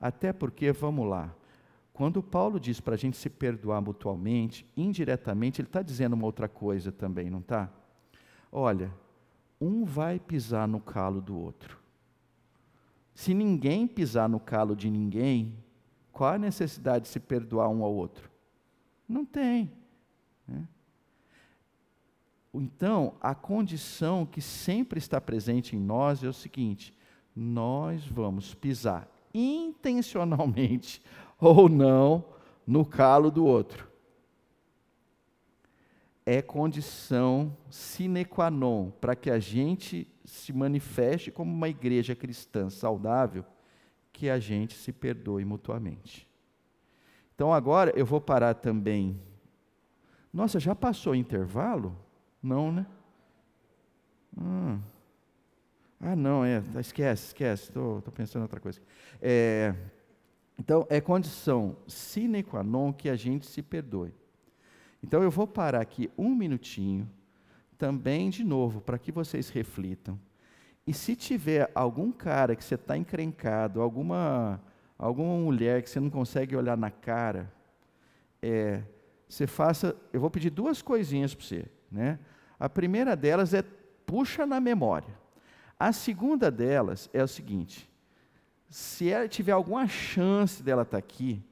Até porque, vamos lá, quando Paulo diz para a gente se perdoar mutuamente, indiretamente, ele está dizendo uma outra coisa também, não está? Olha, um vai pisar no calo do outro. Se ninguém pisar no calo de ninguém, qual a necessidade de se perdoar um ao outro? Não tem. Né? Então, a condição que sempre está presente em nós é o seguinte: nós vamos pisar intencionalmente ou não no calo do outro é condição sine qua non para que a gente se manifeste como uma igreja cristã saudável, que a gente se perdoe mutuamente. Então agora eu vou parar também. Nossa, já passou o intervalo? Não, né? Hum. Ah, não, é, esquece, esquece, estou pensando em outra coisa. É, então, é condição sine qua non que a gente se perdoe. Então, eu vou parar aqui um minutinho, também de novo, para que vocês reflitam. E se tiver algum cara que você está encrencado, alguma, alguma mulher que você não consegue olhar na cara, é, você faça. Eu vou pedir duas coisinhas para você. Né? A primeira delas é puxa na memória. A segunda delas é o seguinte: se ela tiver alguma chance dela estar tá aqui,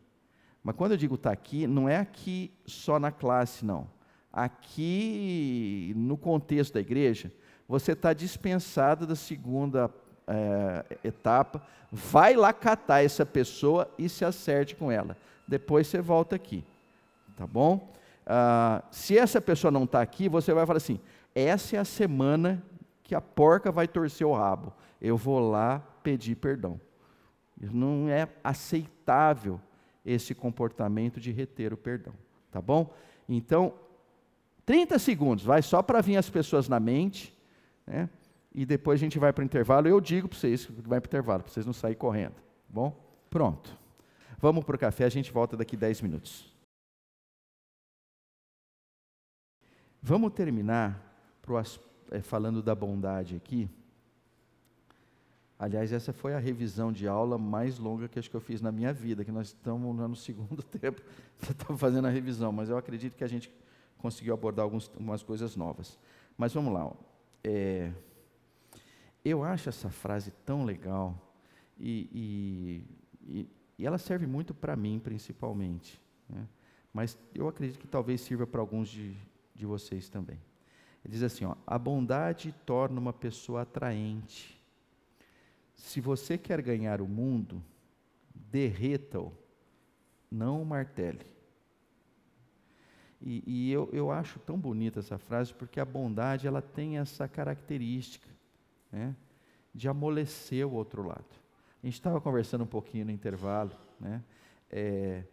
mas quando eu digo estar tá aqui, não é aqui só na classe, não. Aqui no contexto da igreja, você está dispensado da segunda é, etapa. Vai lá catar essa pessoa e se acerte com ela. Depois você volta aqui. Tá bom? Ah, se essa pessoa não está aqui, você vai falar assim: essa é a semana que a porca vai torcer o rabo. Eu vou lá pedir perdão. Não é aceitável esse comportamento de reter o perdão, tá bom? Então, 30 segundos, vai só para vir as pessoas na mente, né? E depois a gente vai para o intervalo. Eu digo para vocês que vai para o intervalo, para vocês não saírem correndo, tá bom? Pronto. Vamos para o café, a gente volta daqui 10 minutos. Vamos terminar pro, é, falando da bondade aqui. Aliás, essa foi a revisão de aula mais longa que acho que eu fiz na minha vida, que nós estamos no segundo tempo, estamos fazendo a revisão, mas eu acredito que a gente conseguiu abordar algumas coisas novas. Mas vamos lá. É, eu acho essa frase tão legal e, e, e ela serve muito para mim, principalmente. Né? Mas eu acredito que talvez sirva para alguns de, de vocês também. Ele diz assim: ó, a bondade torna uma pessoa atraente se você quer ganhar o mundo, derreta-o, não o martele. E, e eu, eu acho tão bonita essa frase porque a bondade ela tem essa característica né, de amolecer o outro lado. A gente estava conversando um pouquinho no intervalo, né, é,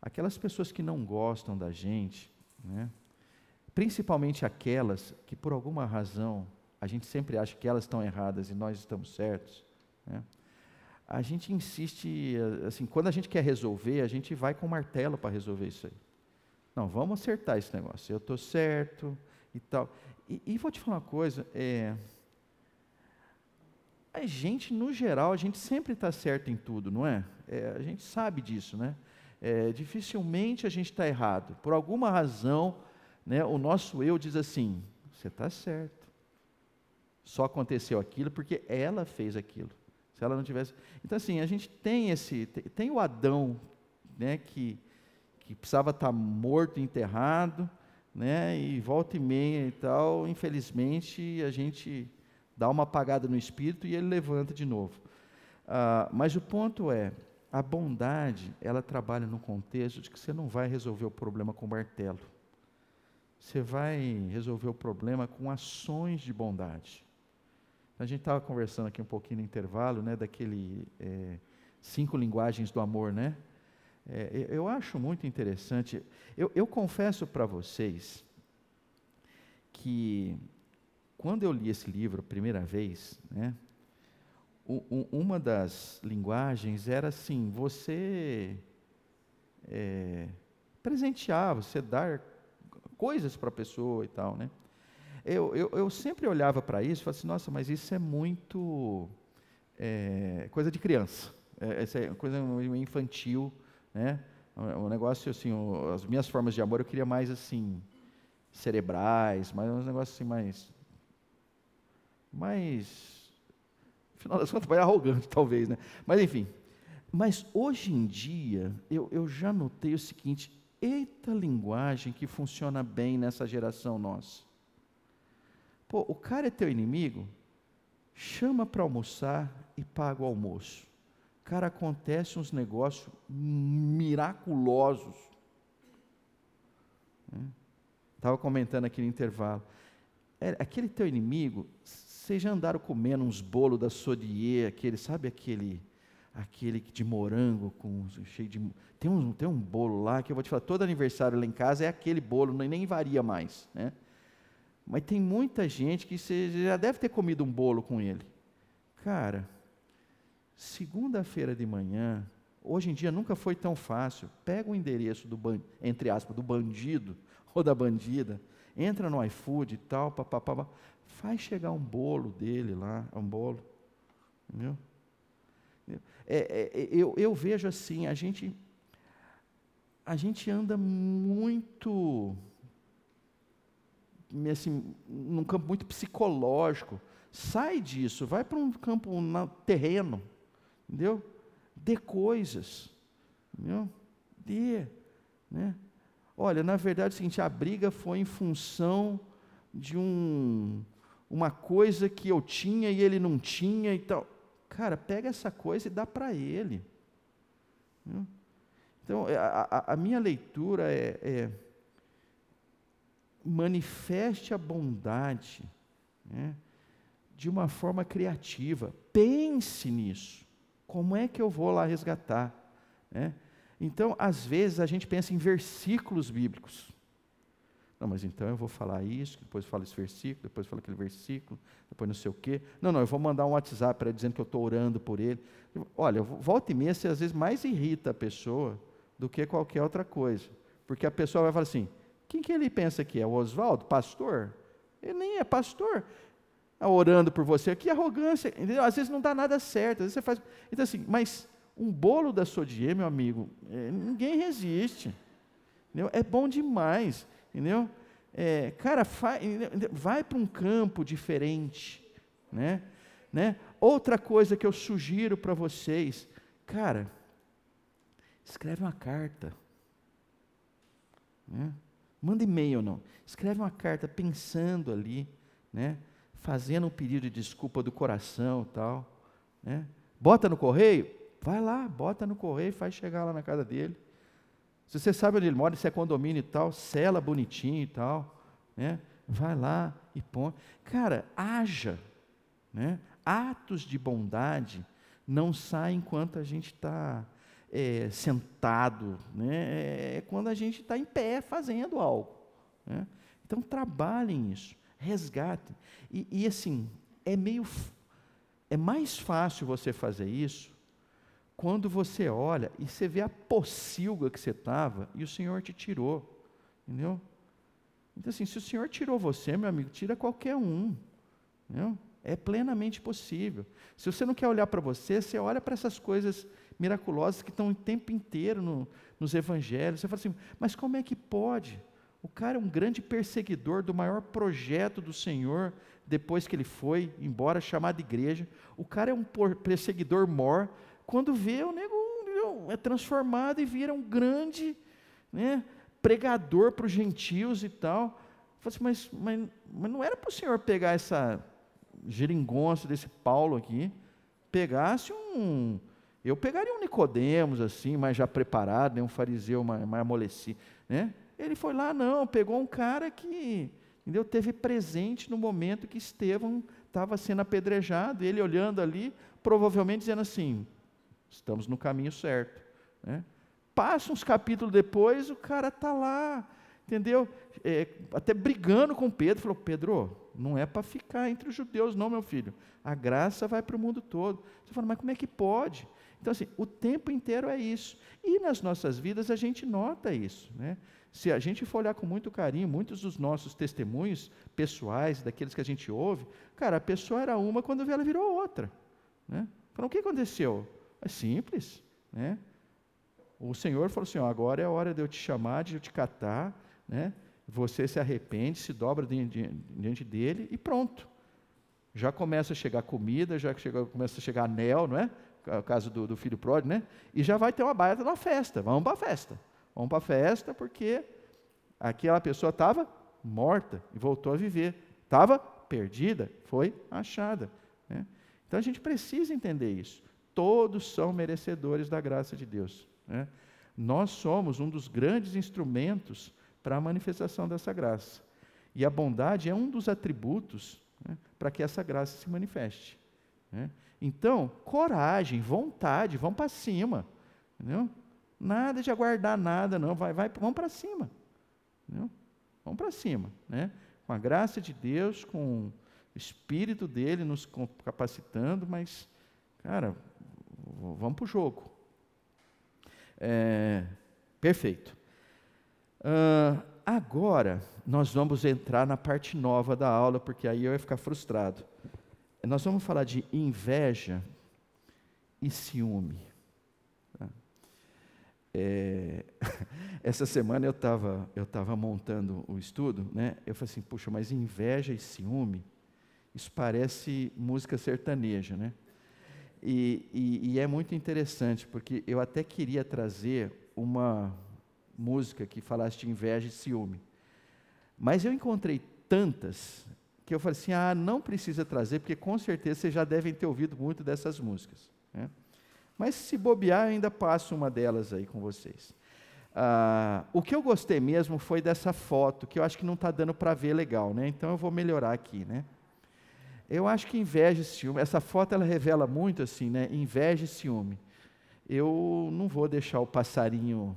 aquelas pessoas que não gostam da gente, né, principalmente aquelas que por alguma razão a gente sempre acha que elas estão erradas e nós estamos certos, né? A gente insiste, assim, quando a gente quer resolver, a gente vai com martelo para resolver isso aí. Não, vamos acertar esse negócio. Eu estou certo e tal. E, e, vou te falar uma coisa, é, a gente, no geral, a gente sempre está certo em tudo, não é? é? A gente sabe disso, né? É, dificilmente a gente está errado. Por alguma razão, né, o nosso eu diz assim: você está certo. Só aconteceu aquilo porque ela fez aquilo. Se ela não tivesse. Então, assim, a gente tem esse. Tem o Adão, né, que, que precisava estar morto, enterrado, né, e volta e meia e tal. Infelizmente, a gente dá uma apagada no espírito e ele levanta de novo. Ah, mas o ponto é: a bondade, ela trabalha no contexto de que você não vai resolver o problema com martelo. Você vai resolver o problema com ações de bondade. A gente estava conversando aqui um pouquinho no intervalo, né, daquele é, cinco linguagens do amor, né? É, eu acho muito interessante. Eu, eu confesso para vocês que quando eu li esse livro a primeira vez, né, uma das linguagens era assim: você é, presentear, você dar coisas para a pessoa e tal, né? eu, eu, eu sempre olhava para isso e falava assim, nossa, mas isso é muito é, coisa de criança, é, é coisa infantil, né? Um negócio assim, as minhas formas de amor eu queria mais assim, cerebrais, mais uns negócios assim mais, mais, final das contas, mais arrogante talvez, né? Mas enfim, mas hoje em dia eu, eu já notei o seguinte, eita linguagem que funciona bem nessa geração nossa. Pô, o cara é teu inimigo? Chama para almoçar e paga o almoço. Cara, acontece uns negócios miraculosos. Estava né? comentando aqui no intervalo. É, aquele teu inimigo, Vocês já andaram comendo uns bolos da Sodier, aquele, sabe aquele aquele de morango com cheio de tem um tem um bolo lá que eu vou te falar todo aniversário lá em casa é aquele bolo nem varia mais né mas tem muita gente que você já deve ter comido um bolo com ele cara segunda-feira de manhã hoje em dia nunca foi tão fácil pega o endereço do entre aspas do bandido ou da bandida entra no iFood e tal papapá faz chegar um bolo dele lá um bolo entendeu é, é, é, eu, eu vejo assim, a gente, a gente anda muito, assim, num campo muito psicológico. Sai disso, vai para um campo na, terreno, entendeu? Dê coisas, entendeu? Dê, né? Olha, na verdade é o seguinte, a briga foi em função de um, uma coisa que eu tinha e ele não tinha e tal. Cara, pega essa coisa e dá para ele. Então, é, a, a, a minha leitura é, é, manifeste a bondade né, de uma forma criativa. Pense nisso. Como é que eu vou lá resgatar? Né? Então, às vezes, a gente pensa em versículos bíblicos. Não, mas então eu vou falar isso, depois falo esse versículo, depois falo aquele versículo, depois não sei o quê. Não, não, eu vou mandar um WhatsApp para ele dizendo que eu estou orando por ele. Olha, volta e meia, você às vezes mais irrita a pessoa do que qualquer outra coisa. Porque a pessoa vai falar assim: quem que ele pensa que é? O Oswaldo? Pastor? Ele nem é pastor. Está orando por você. Que arrogância. Entendeu? Às vezes não dá nada certo. Às vezes você faz. Então, assim, mas um bolo da Sodier, meu amigo, é, ninguém resiste. Entendeu? É bom demais. Entendeu? É, cara, vai para um campo diferente, né? né? Outra coisa que eu sugiro para vocês, cara, escreve uma carta, né? Manda e-mail não, escreve uma carta pensando ali, né? Fazendo um pedido de desculpa do coração, tal, né? Bota no correio, vai lá, bota no correio, faz chegar lá na casa dele. Se você sabe onde ele mora, se é condomínio e tal, cela bonitinho e tal, né? Vai lá e põe. Cara, haja, né? Atos de bondade não saem enquanto a gente está é, sentado, né? É quando a gente está em pé fazendo algo. Né? Então trabalhem isso, resgatem. E, e assim, é meio, é mais fácil você fazer isso quando você olha e você vê a pocilga que você estava e o Senhor te tirou. Entendeu? Então, assim, se o Senhor tirou você, meu amigo, tira qualquer um. Entendeu? É plenamente possível. Se você não quer olhar para você, você olha para essas coisas miraculosas que estão o tempo inteiro no, nos evangelhos. Você fala assim, mas como é que pode? O cara é um grande perseguidor do maior projeto do Senhor, depois que ele foi embora, chamado igreja. O cara é um perseguidor mor, quando vê, o nego é transformado e vira um grande né, pregador para os gentios e tal. Assim, mas, mas, mas não era para o Senhor pegar essa geringonça desse Paulo aqui, pegasse um. Eu pegaria um Nicodemos assim, mas já preparado, né, um fariseu mais, mais amolecido. Né? Ele foi lá, não, pegou um cara que entendeu, teve presente no momento que Estevão estava sendo apedrejado, ele olhando ali, provavelmente dizendo assim: Estamos no caminho certo. Né? Passa uns capítulos depois, o cara está lá, entendeu? É, até brigando com Pedro, falou: Pedro, não é para ficar entre os judeus, não, meu filho. A graça vai para o mundo todo. Você fala, mas como é que pode? Então, assim, o tempo inteiro é isso. E nas nossas vidas a gente nota isso. Né? Se a gente for olhar com muito carinho, muitos dos nossos testemunhos pessoais, daqueles que a gente ouve, cara, a pessoa era uma, quando ela virou outra. Né? Fala, o que aconteceu? É simples, né? O Senhor falou assim: ó, agora é a hora de eu te chamar, de eu te catar, né? Você se arrepende, se dobra diante dele e pronto. Já começa a chegar comida, já chega, começa a chegar anel, não é? O caso do, do filho pródigo, né? E já vai ter uma baita da festa. Vamos para a festa. Vamos para a festa porque aquela pessoa estava morta e voltou a viver. Estava perdida, foi achada. Né? Então a gente precisa entender isso todos são merecedores da graça de Deus. Né? Nós somos um dos grandes instrumentos para a manifestação dessa graça. E a bondade é um dos atributos né, para que essa graça se manifeste. Né? Então, coragem, vontade, vamos para cima. Entendeu? Nada de aguardar nada, não. Vai, vai, vamos para cima. Entendeu? Vamos para cima. Né? Com a graça de Deus, com o Espírito dele nos capacitando, mas, cara, vamos para o jogo. É, perfeito. Uh, agora, nós vamos entrar na parte nova da aula, porque aí eu ia ficar frustrado. Nós vamos falar de inveja e ciúme. É, essa semana eu estava eu tava montando o estudo, né? eu falei assim, puxa, mas inveja e ciúme, isso parece música sertaneja, né? E, e, e, é muito interessante, porque eu até queria trazer uma música que falasse de inveja e ciúme. Mas eu encontrei tantas que eu falei assim: ah, não precisa trazer, porque com certeza vocês já devem ter ouvido muito dessas músicas. Né? Mas se bobear, eu ainda passo uma delas aí com vocês. Ah, o que eu gostei mesmo foi dessa foto, que eu acho que não está dando para ver legal, né? então eu vou melhorar aqui. Né? Eu acho que inveja e ciúme, essa foto ela revela muito assim, né? inveja e ciúme. Eu não vou deixar o passarinho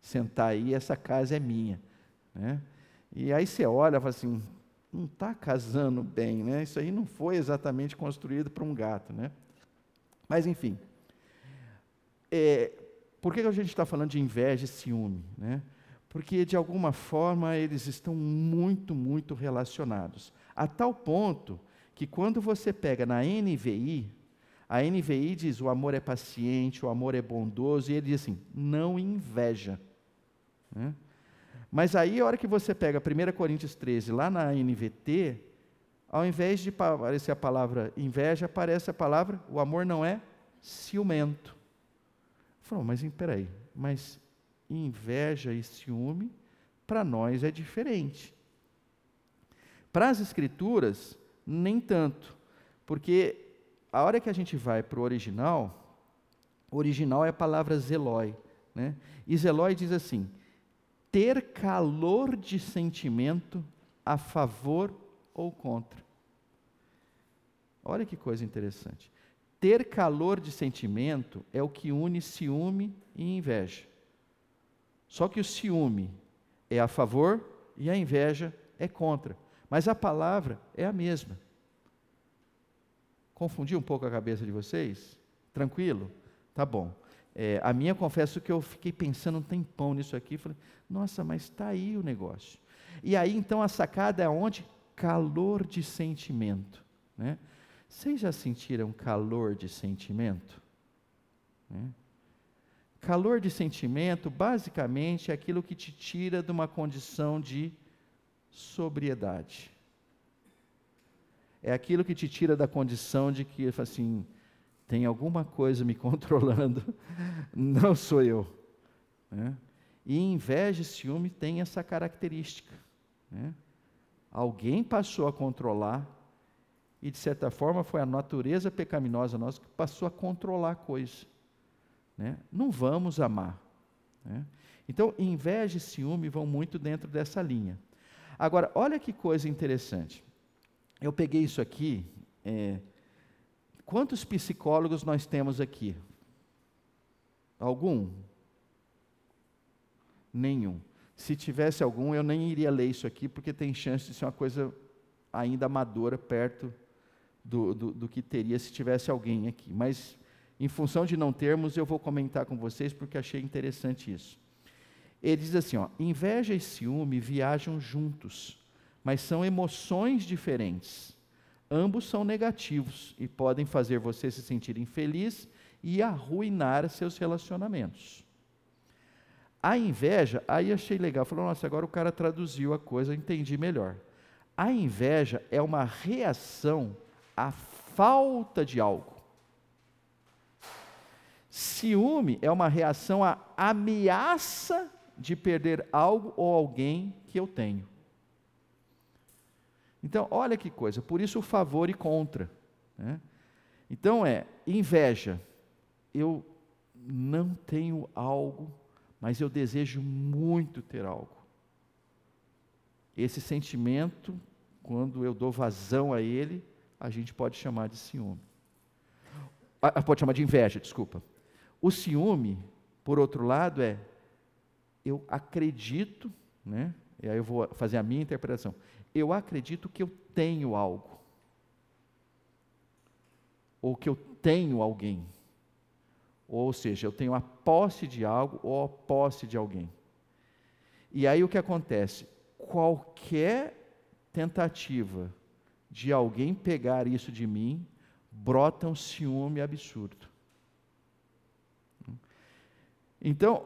sentar aí, essa casa é minha. Né? E aí você olha e fala assim, não está casando bem, né? Isso aí não foi exatamente construído para um gato, né? Mas enfim, é, por que a gente está falando de inveja e ciúme, né? Porque de alguma forma eles estão muito, muito relacionados, a tal ponto que quando você pega na NVI, a NVI diz o amor é paciente, o amor é bondoso, e ele diz assim, não inveja. Né? Mas aí, a hora que você pega 1 Coríntios 13, lá na NVT, ao invés de aparecer a palavra inveja, aparece a palavra, o amor não é ciumento. Falou, mas espera aí, mas inveja e ciúme, para nós é diferente. Para as escrituras, nem tanto, porque a hora que a gente vai para o original, original é a palavra zelói, né? e zelói diz assim, ter calor de sentimento a favor ou contra. Olha que coisa interessante. Ter calor de sentimento é o que une ciúme e inveja. Só que o ciúme é a favor e a inveja é contra. Mas a palavra é a mesma. Confundi um pouco a cabeça de vocês? Tranquilo? Tá bom. É, a minha, confesso que eu fiquei pensando um tempão nisso aqui, falei, nossa, mas está aí o negócio. E aí, então, a sacada é onde? Calor de sentimento. Né? Vocês já sentiram calor de sentimento? Né? Calor de sentimento, basicamente, é aquilo que te tira de uma condição de sobriedade. É aquilo que te tira da condição de que, assim, tem alguma coisa me controlando, não sou eu. Né? E inveja e ciúme tem essa característica. Né? Alguém passou a controlar, e de certa forma foi a natureza pecaminosa nossa que passou a controlar a coisa. Né? Não vamos amar. Né? Então, inveja e ciúme vão muito dentro dessa linha. Agora, olha que coisa interessante. Eu peguei isso aqui. É, Quantos psicólogos nós temos aqui? Algum? Nenhum. Se tivesse algum, eu nem iria ler isso aqui, porque tem chance de ser uma coisa ainda amadora perto do, do, do que teria se tivesse alguém aqui. Mas, em função de não termos, eu vou comentar com vocês, porque achei interessante isso. Ele diz assim: ó, inveja e ciúme viajam juntos, mas são emoções diferentes. Ambos são negativos e podem fazer você se sentir infeliz e arruinar seus relacionamentos. A inveja, aí achei legal, falou, nossa, agora o cara traduziu a coisa, entendi melhor. A inveja é uma reação à falta de algo. Ciúme é uma reação à ameaça de perder algo ou alguém que eu tenho. Então, olha que coisa, por isso o favor e contra. Né? Então é inveja. Eu não tenho algo, mas eu desejo muito ter algo. Esse sentimento quando eu dou vazão a ele, a gente pode chamar de ciúme. Ah, ah, pode chamar de inveja, desculpa. O ciúme, por outro lado, é eu acredito, né? E aí eu vou fazer a minha interpretação. Eu acredito que eu tenho algo. Ou que eu tenho alguém. Ou seja, eu tenho a posse de algo ou a posse de alguém. E aí o que acontece? Qualquer tentativa de alguém pegar isso de mim, brota um ciúme absurdo. Então,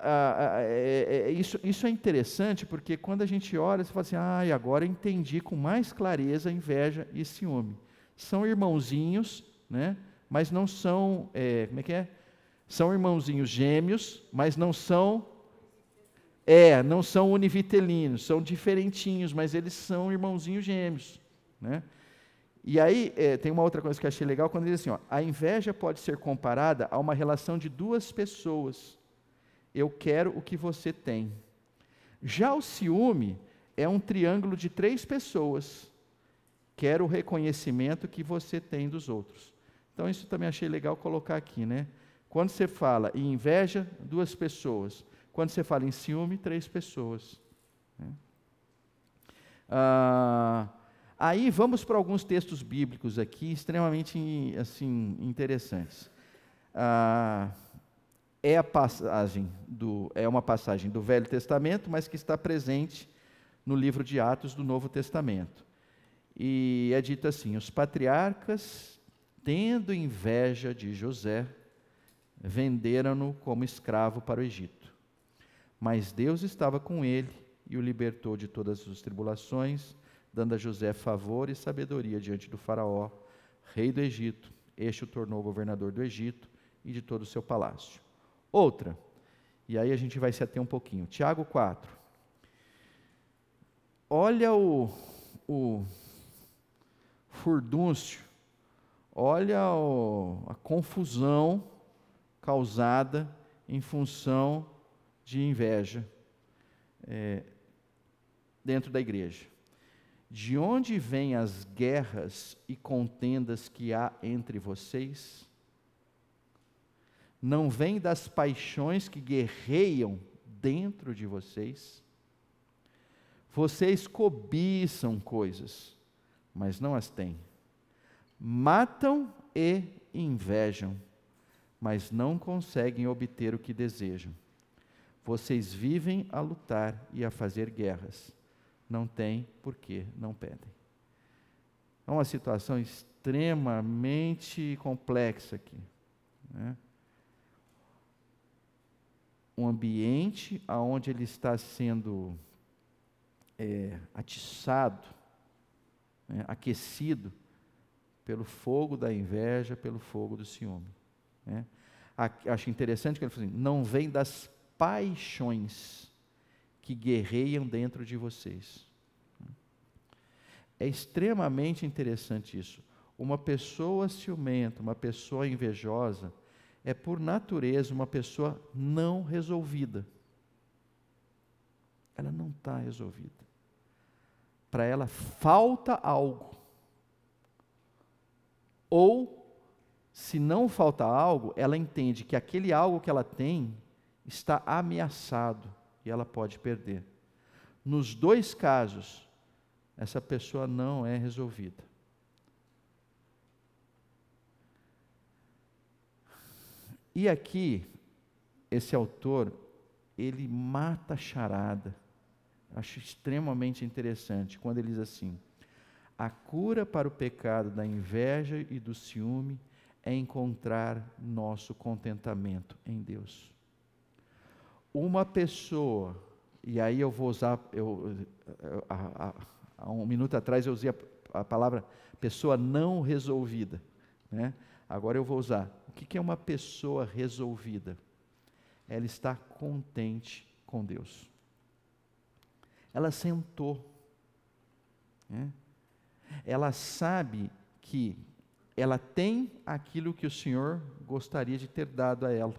é, é, isso, isso é interessante porque quando a gente olha, você fala assim: ah, agora entendi com mais clareza inveja e ciúme. São irmãozinhos, né? mas não são, é, como é que é? São irmãozinhos gêmeos, mas não são é, não são univitelinos, são diferentinhos, mas eles são irmãozinhos gêmeos. Né? E aí, é, tem uma outra coisa que eu achei legal, quando ele diz assim: ó, a inveja pode ser comparada a uma relação de duas pessoas. Eu quero o que você tem. Já o ciúme é um triângulo de três pessoas. Quero o reconhecimento que você tem dos outros. Então, isso também achei legal colocar aqui, né? Quando você fala em inveja, duas pessoas. Quando você fala em ciúme, três pessoas. Né? Ah, aí vamos para alguns textos bíblicos aqui, extremamente assim, interessantes. Ah, é, a passagem do, é uma passagem do Velho Testamento, mas que está presente no livro de Atos do Novo Testamento. E é dito assim: os patriarcas, tendo inveja de José, venderam-no como escravo para o Egito. Mas Deus estava com ele e o libertou de todas as tribulações, dando a José favor e sabedoria diante do Faraó, rei do Egito. Este o tornou governador do Egito e de todo o seu palácio. Outra, e aí a gente vai se ater um pouquinho. Tiago 4. Olha o, o furdúncio, olha o, a confusão causada em função de inveja é, dentro da igreja. De onde vêm as guerras e contendas que há entre vocês? Não vêm das paixões que guerreiam dentro de vocês? Vocês cobiçam coisas, mas não as têm. Matam e invejam, mas não conseguem obter o que desejam vocês vivem a lutar e a fazer guerras. Não tem porque não pedem. É uma situação extremamente complexa aqui. Né? Um ambiente onde ele está sendo é, atiçado, né, aquecido pelo fogo da inveja, pelo fogo do ciúme. Né? Acho interessante que ele fala assim: não vem das paixões que guerreiam dentro de vocês. É extremamente interessante isso. Uma pessoa ciumenta, uma pessoa invejosa, é por natureza uma pessoa não resolvida. Ela não está resolvida. Para ela falta algo. Ou, se não falta algo, ela entende que aquele algo que ela tem está ameaçado e ela pode perder. Nos dois casos, essa pessoa não é resolvida. E aqui, esse autor, ele mata a charada. Acho extremamente interessante quando ele diz assim: a cura para o pecado da inveja e do ciúme é encontrar nosso contentamento em Deus uma pessoa, e aí eu vou usar, eu, há, um minuto atrás eu usei a, a, palavra pessoa não resolvida, né? agora eu vou usar, o que, que é uma pessoa resolvida? Ela está contente com Deus. Ela sentou, né? ela sabe que ela tem aquilo que o Senhor gostaria de ter dado a ela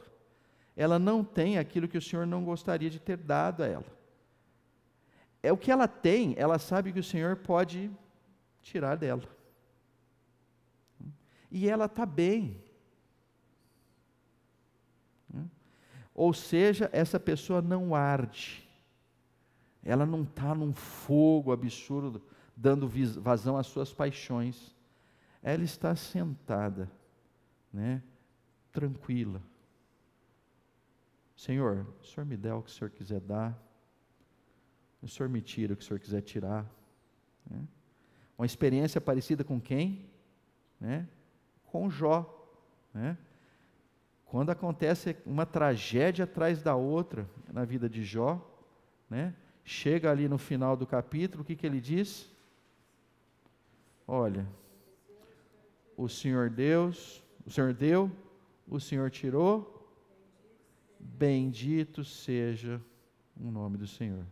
ela não tem aquilo que o Senhor não gostaria de ter dado a ela. é o que ela tem, ela sabe que o Senhor pode tirar dela. E ela está bem. Ou seja, essa pessoa não arde, ela não está num fogo absurdo, dando vazão às suas paixões. Ela está sentada, né, tranquila. Senhor, o Senhor me dá o que o Senhor quiser dar, o Senhor me tira o que o Senhor quiser tirar. Né? Uma experiência parecida com quem? Né? Com Jó. Né? Quando acontece uma tragédia atrás da outra na vida de Jó, né? chega ali no final do capítulo, o que, que ele diz? Olha, o Senhor Deus, o Senhor deu, o Senhor tirou, bendito seja o nome do Senhor.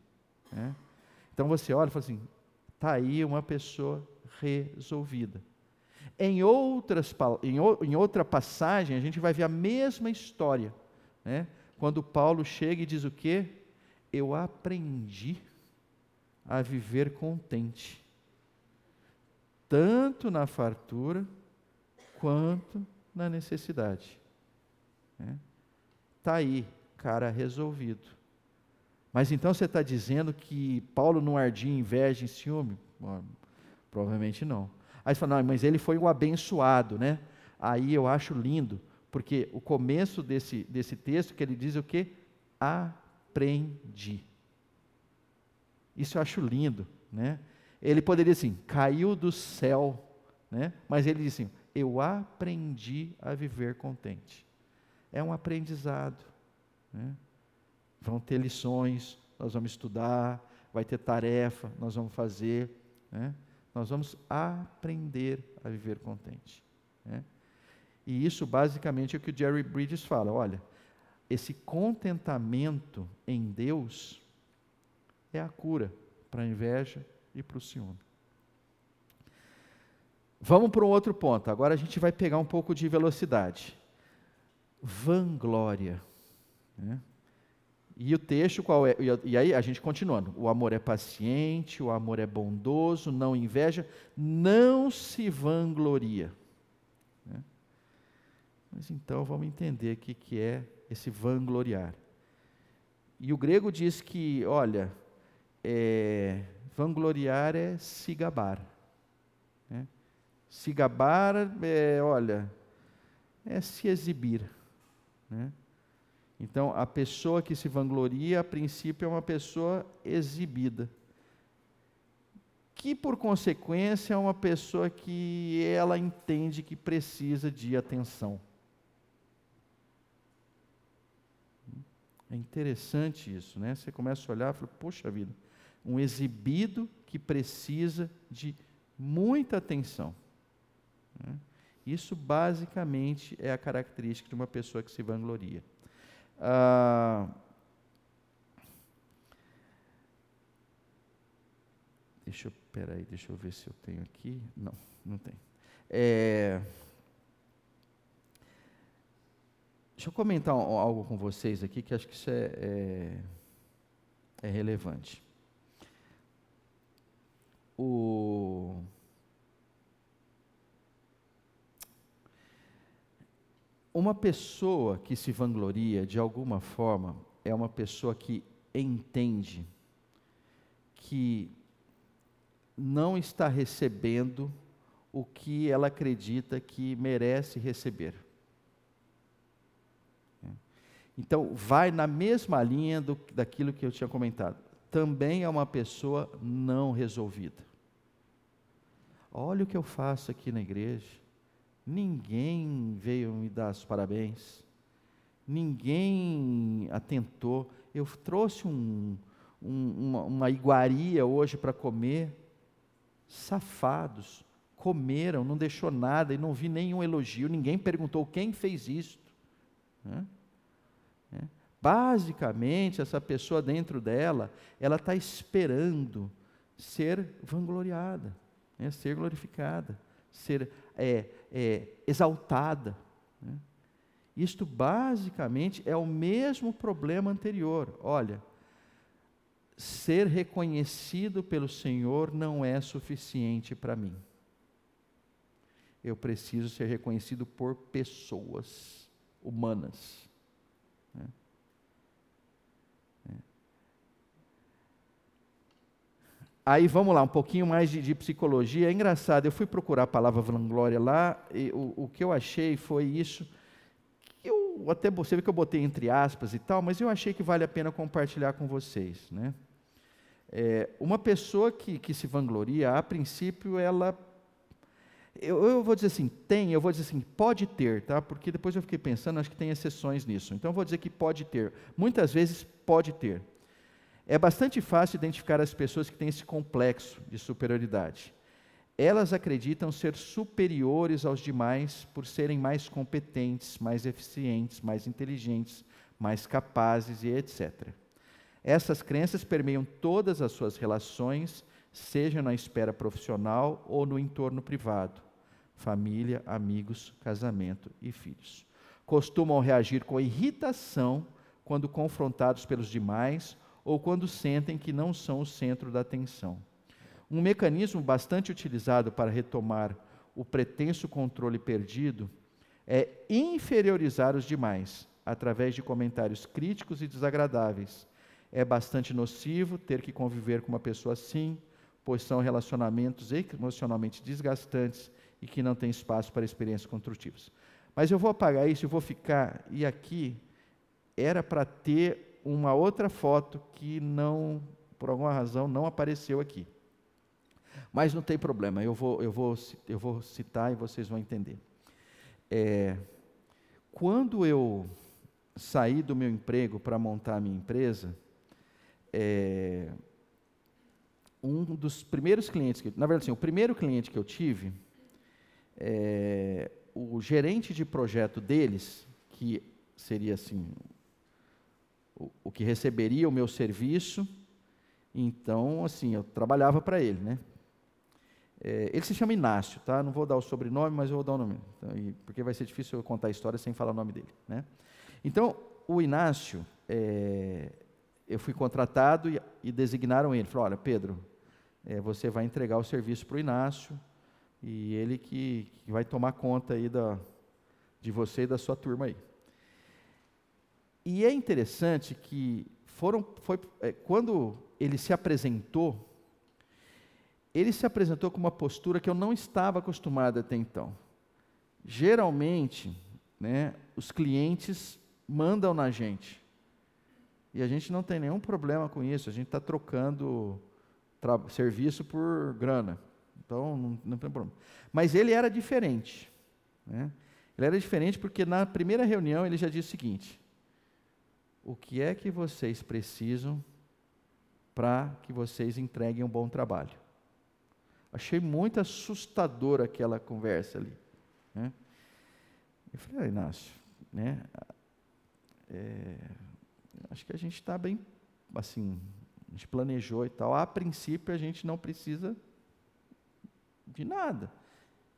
Né? Então você olha e fala assim: está aí uma pessoa resolvida. Em, outras, em, em outra passagem, a gente vai ver a mesma história. Né? Quando Paulo chega e diz o quê? Eu aprendi a viver contente, tanto na fartura quanto na necessidade. Né? Tá aí, cara resolvido. Mas então você está dizendo que Paulo não ardia em inveja e ciúme? Bom, provavelmente não. Aí você fala, não, mas ele foi um abençoado, né? Aí eu acho lindo, porque o começo desse, desse texto que ele diz o quê? Aprendi. Isso eu acho lindo, né? Ele poderia assim, caiu do céu, né? Mas ele diz assim, eu aprendi a viver contente. É um aprendizado, né? Vão ter lições, nós vamos estudar, vai ter tarefa, nós vamos fazer. Né? Nós vamos aprender a viver contente. Né? E isso basicamente é o que o Jerry Bridges fala: olha, esse contentamento em Deus é a cura para a inveja e para o ciúme. Vamos para um outro ponto. Agora a gente vai pegar um pouco de velocidade. Vanglória. Né? E o texto qual é? E aí a gente continuando. O amor é paciente, o amor é bondoso, não inveja, não se vangloria. Né? Mas então vamos entender o que, que é esse vangloriar. E o grego diz que, olha, é, vangloriar é se gabar. Né? Se gabar é, olha, é se exibir. Né? Então, a pessoa que se vangloria, a princípio, é uma pessoa exibida. Que, por consequência, é uma pessoa que ela entende que precisa de atenção. É interessante isso, né? Você começa a olhar e fala, poxa vida, um exibido que precisa de muita atenção. Né? Isso basicamente é a característica de uma pessoa que se vangloria. Ah, deixa eu, peraí, deixa eu ver se eu tenho aqui. Não, não tem. É, deixa eu comentar algo com vocês aqui que acho que isso é, é, é relevante. O Uma pessoa que se vangloria, de alguma forma, é uma pessoa que entende que não está recebendo o que ela acredita que merece receber. Então, vai na mesma linha do, daquilo que eu tinha comentado. Também é uma pessoa não resolvida. Olha o que eu faço aqui na igreja. Ninguém veio me dar os parabéns, ninguém atentou. Eu trouxe um, um, uma, uma iguaria hoje para comer. Safados, comeram, não deixou nada e não vi nenhum elogio, ninguém perguntou quem fez isto. Né? É. Basicamente, essa pessoa dentro dela, ela está esperando ser vangloriada, né? ser glorificada, ser é, é, exaltada. Né? Isto basicamente é o mesmo problema anterior. Olha, ser reconhecido pelo Senhor não é suficiente para mim. Eu preciso ser reconhecido por pessoas humanas. Né? Aí vamos lá, um pouquinho mais de, de, psicologia. É engraçado, eu fui procurar a palavra vanglória lá, e o, o que eu achei foi isso eu até você vê que eu botei entre aspas e tal, mas eu achei que vale a pena compartilhar com vocês, né? É, uma pessoa que, que se vangloria, a princípio, ela. Eu, eu, vou dizer assim, tem, eu vou dizer assim, pode ter, tá? Porque depois eu fiquei pensando, acho que tem exceções nisso. Então eu vou dizer que pode ter. Muitas vezes pode ter. É bastante fácil identificar as pessoas que têm esse complexo de superioridade. Elas acreditam ser superiores aos demais por serem mais competentes, mais eficientes, mais inteligentes, mais capazes e etc. Essas crenças permeiam todas as suas relações, seja na esfera profissional ou no entorno privado, família, amigos, casamento e filhos. Costumam reagir com irritação quando confrontados pelos demais ou quando sentem que não são o centro da atenção. Um mecanismo bastante utilizado para retomar o pretenso controle perdido é inferiorizar os demais, através de comentários críticos e desagradáveis. É bastante nocivo ter que conviver com uma pessoa assim, pois são relacionamentos emocionalmente desgastantes e que não têm espaço para experiências construtivas. Mas eu vou apagar isso, eu vou ficar, e aqui era para ter uma outra foto que não, por alguma razão, não apareceu aqui. Mas não tem problema, eu vou, eu vou, eu vou citar e vocês vão entender. É, quando eu saí do meu emprego para montar a minha empresa, é, um dos primeiros clientes, que, na verdade, assim, o primeiro cliente que eu tive, é, o gerente de projeto deles, que seria assim, o, que receberia o meu serviço, então, assim, eu trabalhava para ele, né? É, ele se chama Inácio, tá? Não vou dar o sobrenome, mas eu vou dar o nome, então, porque vai ser difícil eu contar a história sem falar o nome dele, né? Então, o Inácio, é, eu fui contratado e, e, designaram ele. Falaram, olha, Pedro, é, você vai entregar o serviço para o Inácio e ele que, que, vai tomar conta aí da, de você e da sua turma aí. E é interessante que foram, foi, é, quando ele se apresentou ele se apresentou com uma postura que eu não estava acostumado até então. Geralmente, né, os clientes mandam na gente. E a gente não tem nenhum problema com isso, a gente está trocando serviço por grana. Então, não, não, tem problema. Mas ele era diferente. Né? Ele era diferente porque na primeira reunião ele já disse o seguinte: O que é que vocês precisam para que vocês entreguem um bom trabalho? Achei muito assustador aquela conversa ali. Né? Eu falei, ah, Inácio, né? É, acho que a gente está bem, assim, a gente planejou e tal. A princípio a gente não precisa de nada.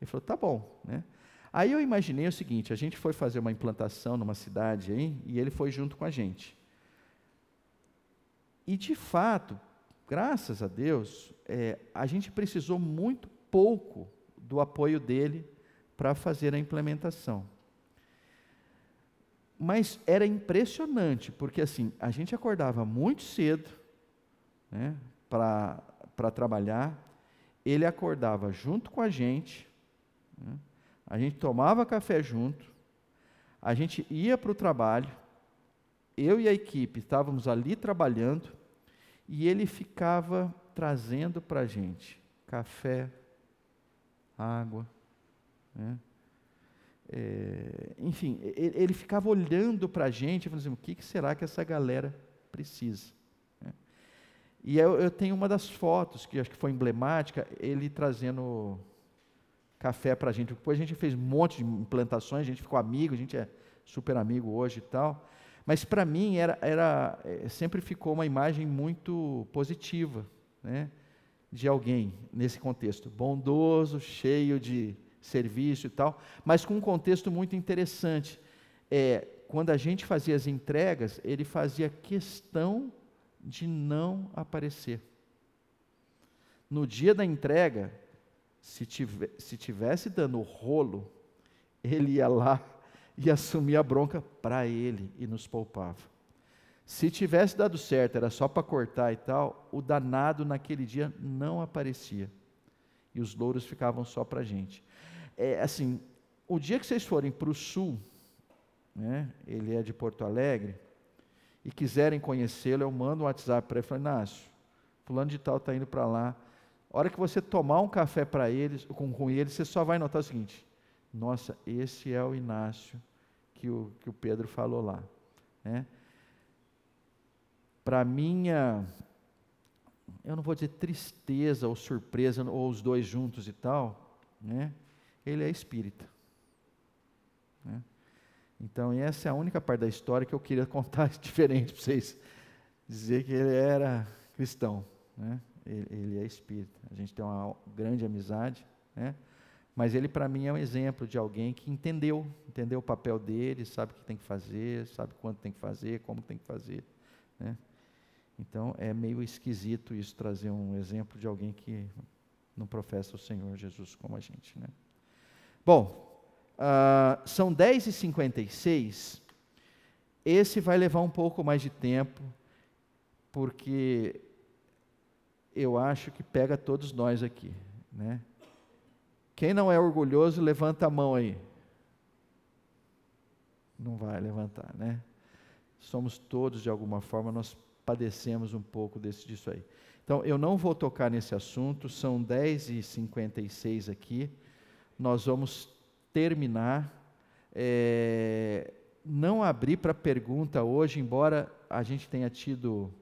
Ele falou, tá bom, né? Aí eu imaginei o seguinte: a gente foi fazer uma implantação numa cidade aí e ele foi junto com a gente. E de fato, graças a Deus, é, a gente precisou muito pouco do apoio dele para fazer a implementação. Mas era impressionante, porque assim, a gente acordava muito cedo né, para trabalhar, ele acordava junto com a gente, né, a gente tomava café junto, a gente ia para o trabalho, eu e a equipe estávamos ali trabalhando, e ele ficava trazendo para a gente café, água, né? É, enfim, ele, ficava olhando para a gente e falando assim, o que, que, será que essa galera precisa? Né? E eu, eu, tenho uma das fotos, que acho que foi emblemática, ele trazendo café para a gente. Depois a gente fez um monte de implantações, a gente ficou amigo, a gente é super amigo hoje e tal. Mas para mim era, era, é, sempre ficou uma imagem muito positiva né, de alguém nesse contexto, bondoso, cheio de serviço e tal, mas com um contexto muito interessante. É, quando a gente fazia as entregas, ele fazia questão de não aparecer. No dia da entrega, se, se tivesse dando rolo, ele ia lá e assumia a bronca para ele e nos poupava. Se tivesse dado certo, era só para cortar e tal, o danado naquele dia não aparecia. E os louros ficavam só para a gente. É, assim, o dia que vocês forem para o sul, né, ele é de Porto Alegre, e quiserem conhecê-lo, eu mando um WhatsApp para ele e falo, Inácio, fulano de tal está indo para lá. A hora que você tomar um café para eles, com, com eles, você só vai notar o seguinte, nossa, esse é o Inácio que o, que o Pedro falou lá. Né? Para minha, eu não vou dizer tristeza ou surpresa, ou os dois juntos e tal, né? ele é espírita. Né? Então, essa é a única parte da história que eu queria contar diferente para vocês. Dizer que ele era cristão, né? Ele, ele é espírita. A gente tem uma grande amizade, né? mas ele para mim é um exemplo de alguém que entendeu, entendeu o papel dele, sabe o que tem que fazer, sabe quanto tem que fazer, como tem que fazer. Né? Então é meio esquisito isso trazer um exemplo de alguém que não professa o Senhor Jesus como a gente. Né? Bom, uh, são 10h56. Esse vai levar um pouco mais de tempo, porque eu acho que pega todos nós aqui. Né? Quem não é orgulhoso, levanta a mão aí. Não vai levantar, né? Somos todos, de alguma forma, nós padecemos um pouco desse, disso aí. Então, eu não vou tocar nesse assunto, são 10h56 aqui. Nós vamos terminar. É, não abrir para pergunta hoje, embora a gente tenha tido,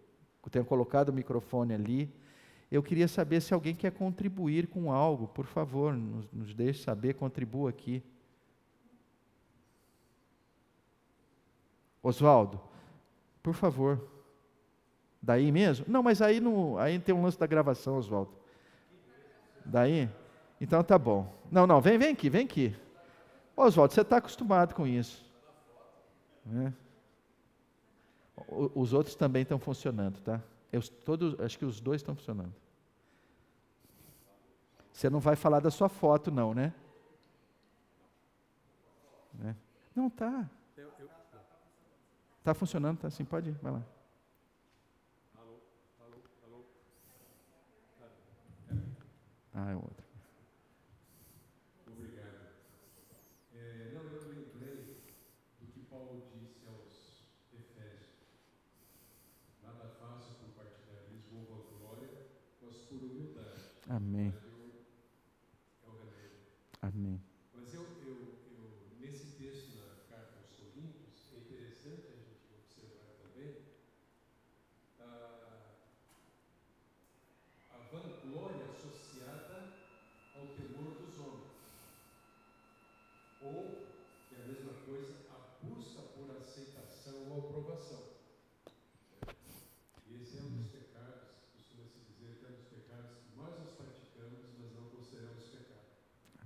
tenha colocado o microfone ali. Eu queria saber se alguém quer contribuir com algo, por favor, nos, nos deixe saber, contribua aqui. Oswaldo, por favor. Daí mesmo? Não, mas aí, no, aí tem um lance da gravação, Oswaldo. Daí? Então tá bom. Não, não, vem, vem aqui, vem aqui. Oswaldo, você está acostumado com isso. Né? Os outros também estão funcionando, tá? Eu, todos, acho que os dois estão funcionando. Você não vai falar da sua foto, não, né? né? Não, tá. Está funcionando, tá assim, pode ir, vai lá. Alô, alô, alô. Ah, é outro. Amém. Amém. Mas eu, eu, eu, nesse texto na carta aos Coríntios, é interessante a gente observar também a, a vanglória associada ao temor dos homens. Ou, que é a mesma coisa, a busca por aceitação ou aprovação. Esse é um dos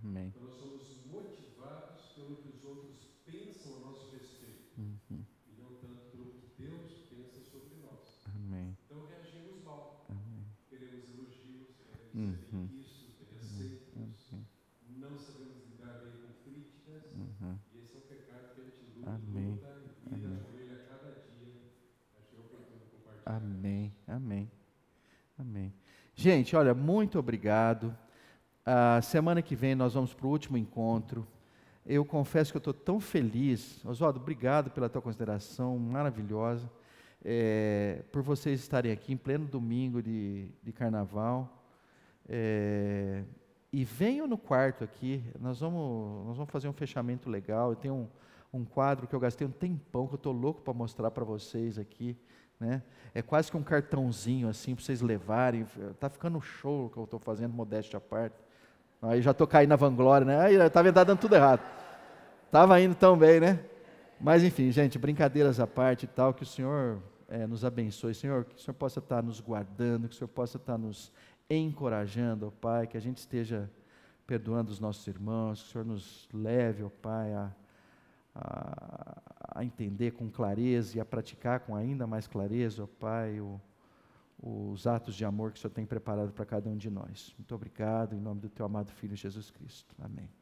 Amém. Então nós somos motivados pelo que os outros pensam a nosso respeito. Uhum. E não tanto pelo que Deus pensa sobre nós. Amém. Então reagimos mal. Amém. Queremos elogios, queremos uhum. ser isso, ser aceitos. Uhum. Não sabemos lidar bem com críticas. Uhum. E esse é um pecado que a gente luta, Amém. luta e vira Amém. a orelha a cada dia. Acho que é oportuno compartilhar. Amém. Amém. Amém. Gente, olha, muito obrigado. A semana que vem nós vamos para o último encontro. Eu confesso que eu estou tão feliz. Oswaldo, obrigado pela tua consideração maravilhosa. É, por vocês estarem aqui em pleno domingo de, de carnaval. É, e venham no quarto aqui, nós vamos, nós vamos fazer um fechamento legal. Eu tenho um, um quadro que eu gastei um tempão, que eu estou louco para mostrar para vocês aqui. Né? É quase que um cartãozinho assim para vocês levarem. Está ficando show que eu estou fazendo, modéstia à parte. Aí já estou caindo na vanglória, né? Aí estava dando tudo errado. Estava indo tão bem, né? Mas enfim, gente, brincadeiras à parte e tal, que o Senhor é, nos abençoe, Senhor, que o Senhor possa estar nos guardando, que o Senhor possa estar nos encorajando, ó Pai, que a gente esteja perdoando os nossos irmãos, que o Senhor nos leve, ó Pai, a, a, a entender com clareza e a praticar com ainda mais clareza, ó Pai, o, os atos de amor que o Senhor tem preparado para cada um de nós. Muito obrigado, em nome do teu amado Filho Jesus Cristo. Amém.